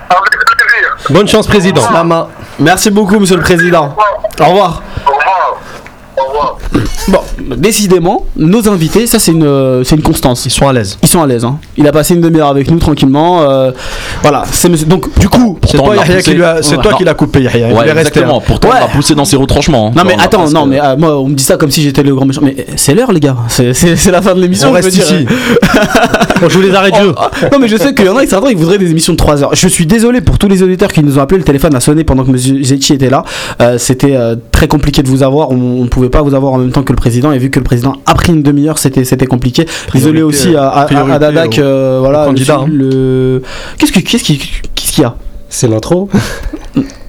Avec plaisir. Bonne chance, Président. Slama. Merci beaucoup, monsieur le président. Au revoir. Au revoir. Bon, décidément, nos invités, ça c'est une, euh, c'est une constance. Ils sont à l'aise. Ils sont à l'aise. Hein. Il a passé une demi-heure avec nous tranquillement. euh, voilà, c'est donc du coup. C'est toi, l'a qui lui a- c'est Ouais. toi Non. qui l'as coupé, Yahya. Ouais, voulait rester. exactement. Pourtant, Ouais. on l'a poussé dans ses retranchements. hein. Non mais attends, presque- non mais euh, moi on me dit ça comme si j'étais le grand méchant. Mais c'est l'heure les gars, c'est, c'est- c'est la fin de l'émission. On reste ici. [LAUGHS] On joue les arrêts de jeu. Ah, non mais je sais qu'il y en a qui certains ils voudraient des émissions de 3 heures. Je suis désolé pour tous les auditeurs qui nous ont appelé, le téléphone a sonné pendant que Monsieur Zetchi était là. Euh, c'était euh, très compliqué de vous avoir, on ne pouvait pas vous avoir en même temps que le président et vu que le président a pris une demi-heure, c'était c'était compliqué. Désolé aussi à, à- à- à priorité Dadak, euh, voilà, au candidat, le- hein. le qu'est-ce que qu'est-ce qui qu'est-ce qu'il y a? C'est l'intro [LAUGHS]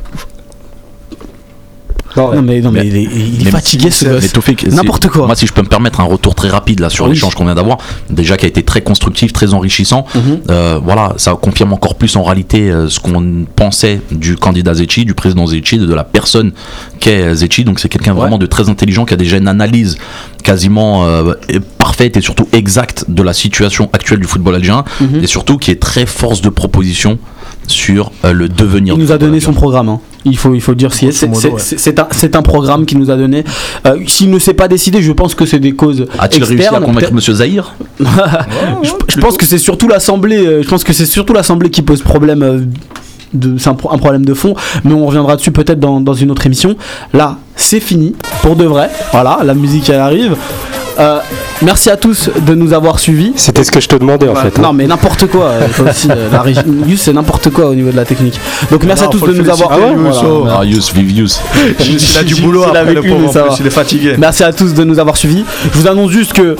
Non, ouais. Non mais non mais, Mais- il est, il est fatigué ce gosse. N'importe quoi. Moi, si je peux me permettre un retour très rapide là sur Oui. l'échange qu'on vient d'avoir, déjà qui a été très constructif, très enrichissant. Mhm. Euh, voilà, ça confirme encore plus en réalité euh, ce qu'on pensait du candidat Zetchi, du président Zetchi, de, la personne qu'est Zetchi. Donc c'est quelqu'un vraiment de très intelligent qui a déjà une analyse quasiment euh, parfaite et surtout exacte de la situation actuelle du football algérien Mhm. et surtout qui est très force de proposition sur euh, le devenir. Il nous a donné son programme. hein. Il faut, il faut le dire. si- C'est un, un programme qu'il nous a donné. Euh, S'il ne s'est pas décidé, je pense que c'est des causes A-t-il réussi à convaincre Monsieur Zahir? [LAUGHS] Je, je pense que c'est surtout l'Assemblée. euh, Je pense que c'est surtout l'Assemblée qui pose problème. de- C'est un, pro- un problème de fond, mais on reviendra dessus peut-être dans, dans une autre émission. Là, c'est fini pour de vrai. Voilà, la musique elle arrive. Euh, merci à tous de nous avoir suivis. C'était ce que je te demandais en fait. hein. Non mais n'importe quoi, euh, toi aussi, euh, la régie- Yus, c'est n'importe quoi au niveau de la technique. Donc merci Non, à tous de nous avoir. féliciter, Voilà. Youssou. Ah, Yous, vive Yous. [LAUGHS] Il a du boulot après le vécu, pauvre plus, il est fatigué. Merci à tous de nous avoir suivis. Je vous annonce juste que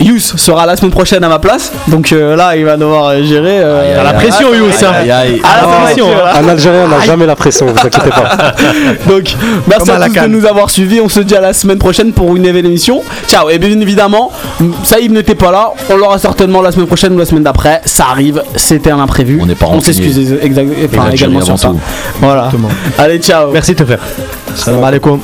Yus sera la semaine prochaine à ma place. Donc euh, là, il va devoir euh, gérer. euh, T'as la pression, Youss. hein. Aïe, aïe. à la Ah, pression, ouais. voilà. Un Algérien n'a jamais la pression, vous inquiétez pas. [LAUGHS] Donc merci à à la tous de nous avoir suivis. On se dit à la semaine prochaine pour une nouvelle émission. Ciao. Et bien évidemment, Saïd n'était pas là. On l'aura certainement la semaine prochaine ou la semaine d'après. Ça arrive. C'était un imprévu. On n'est pas On s'excuse également sur ça. Voilà. Allez, ciao. Merci de te faire. Salam alaikum.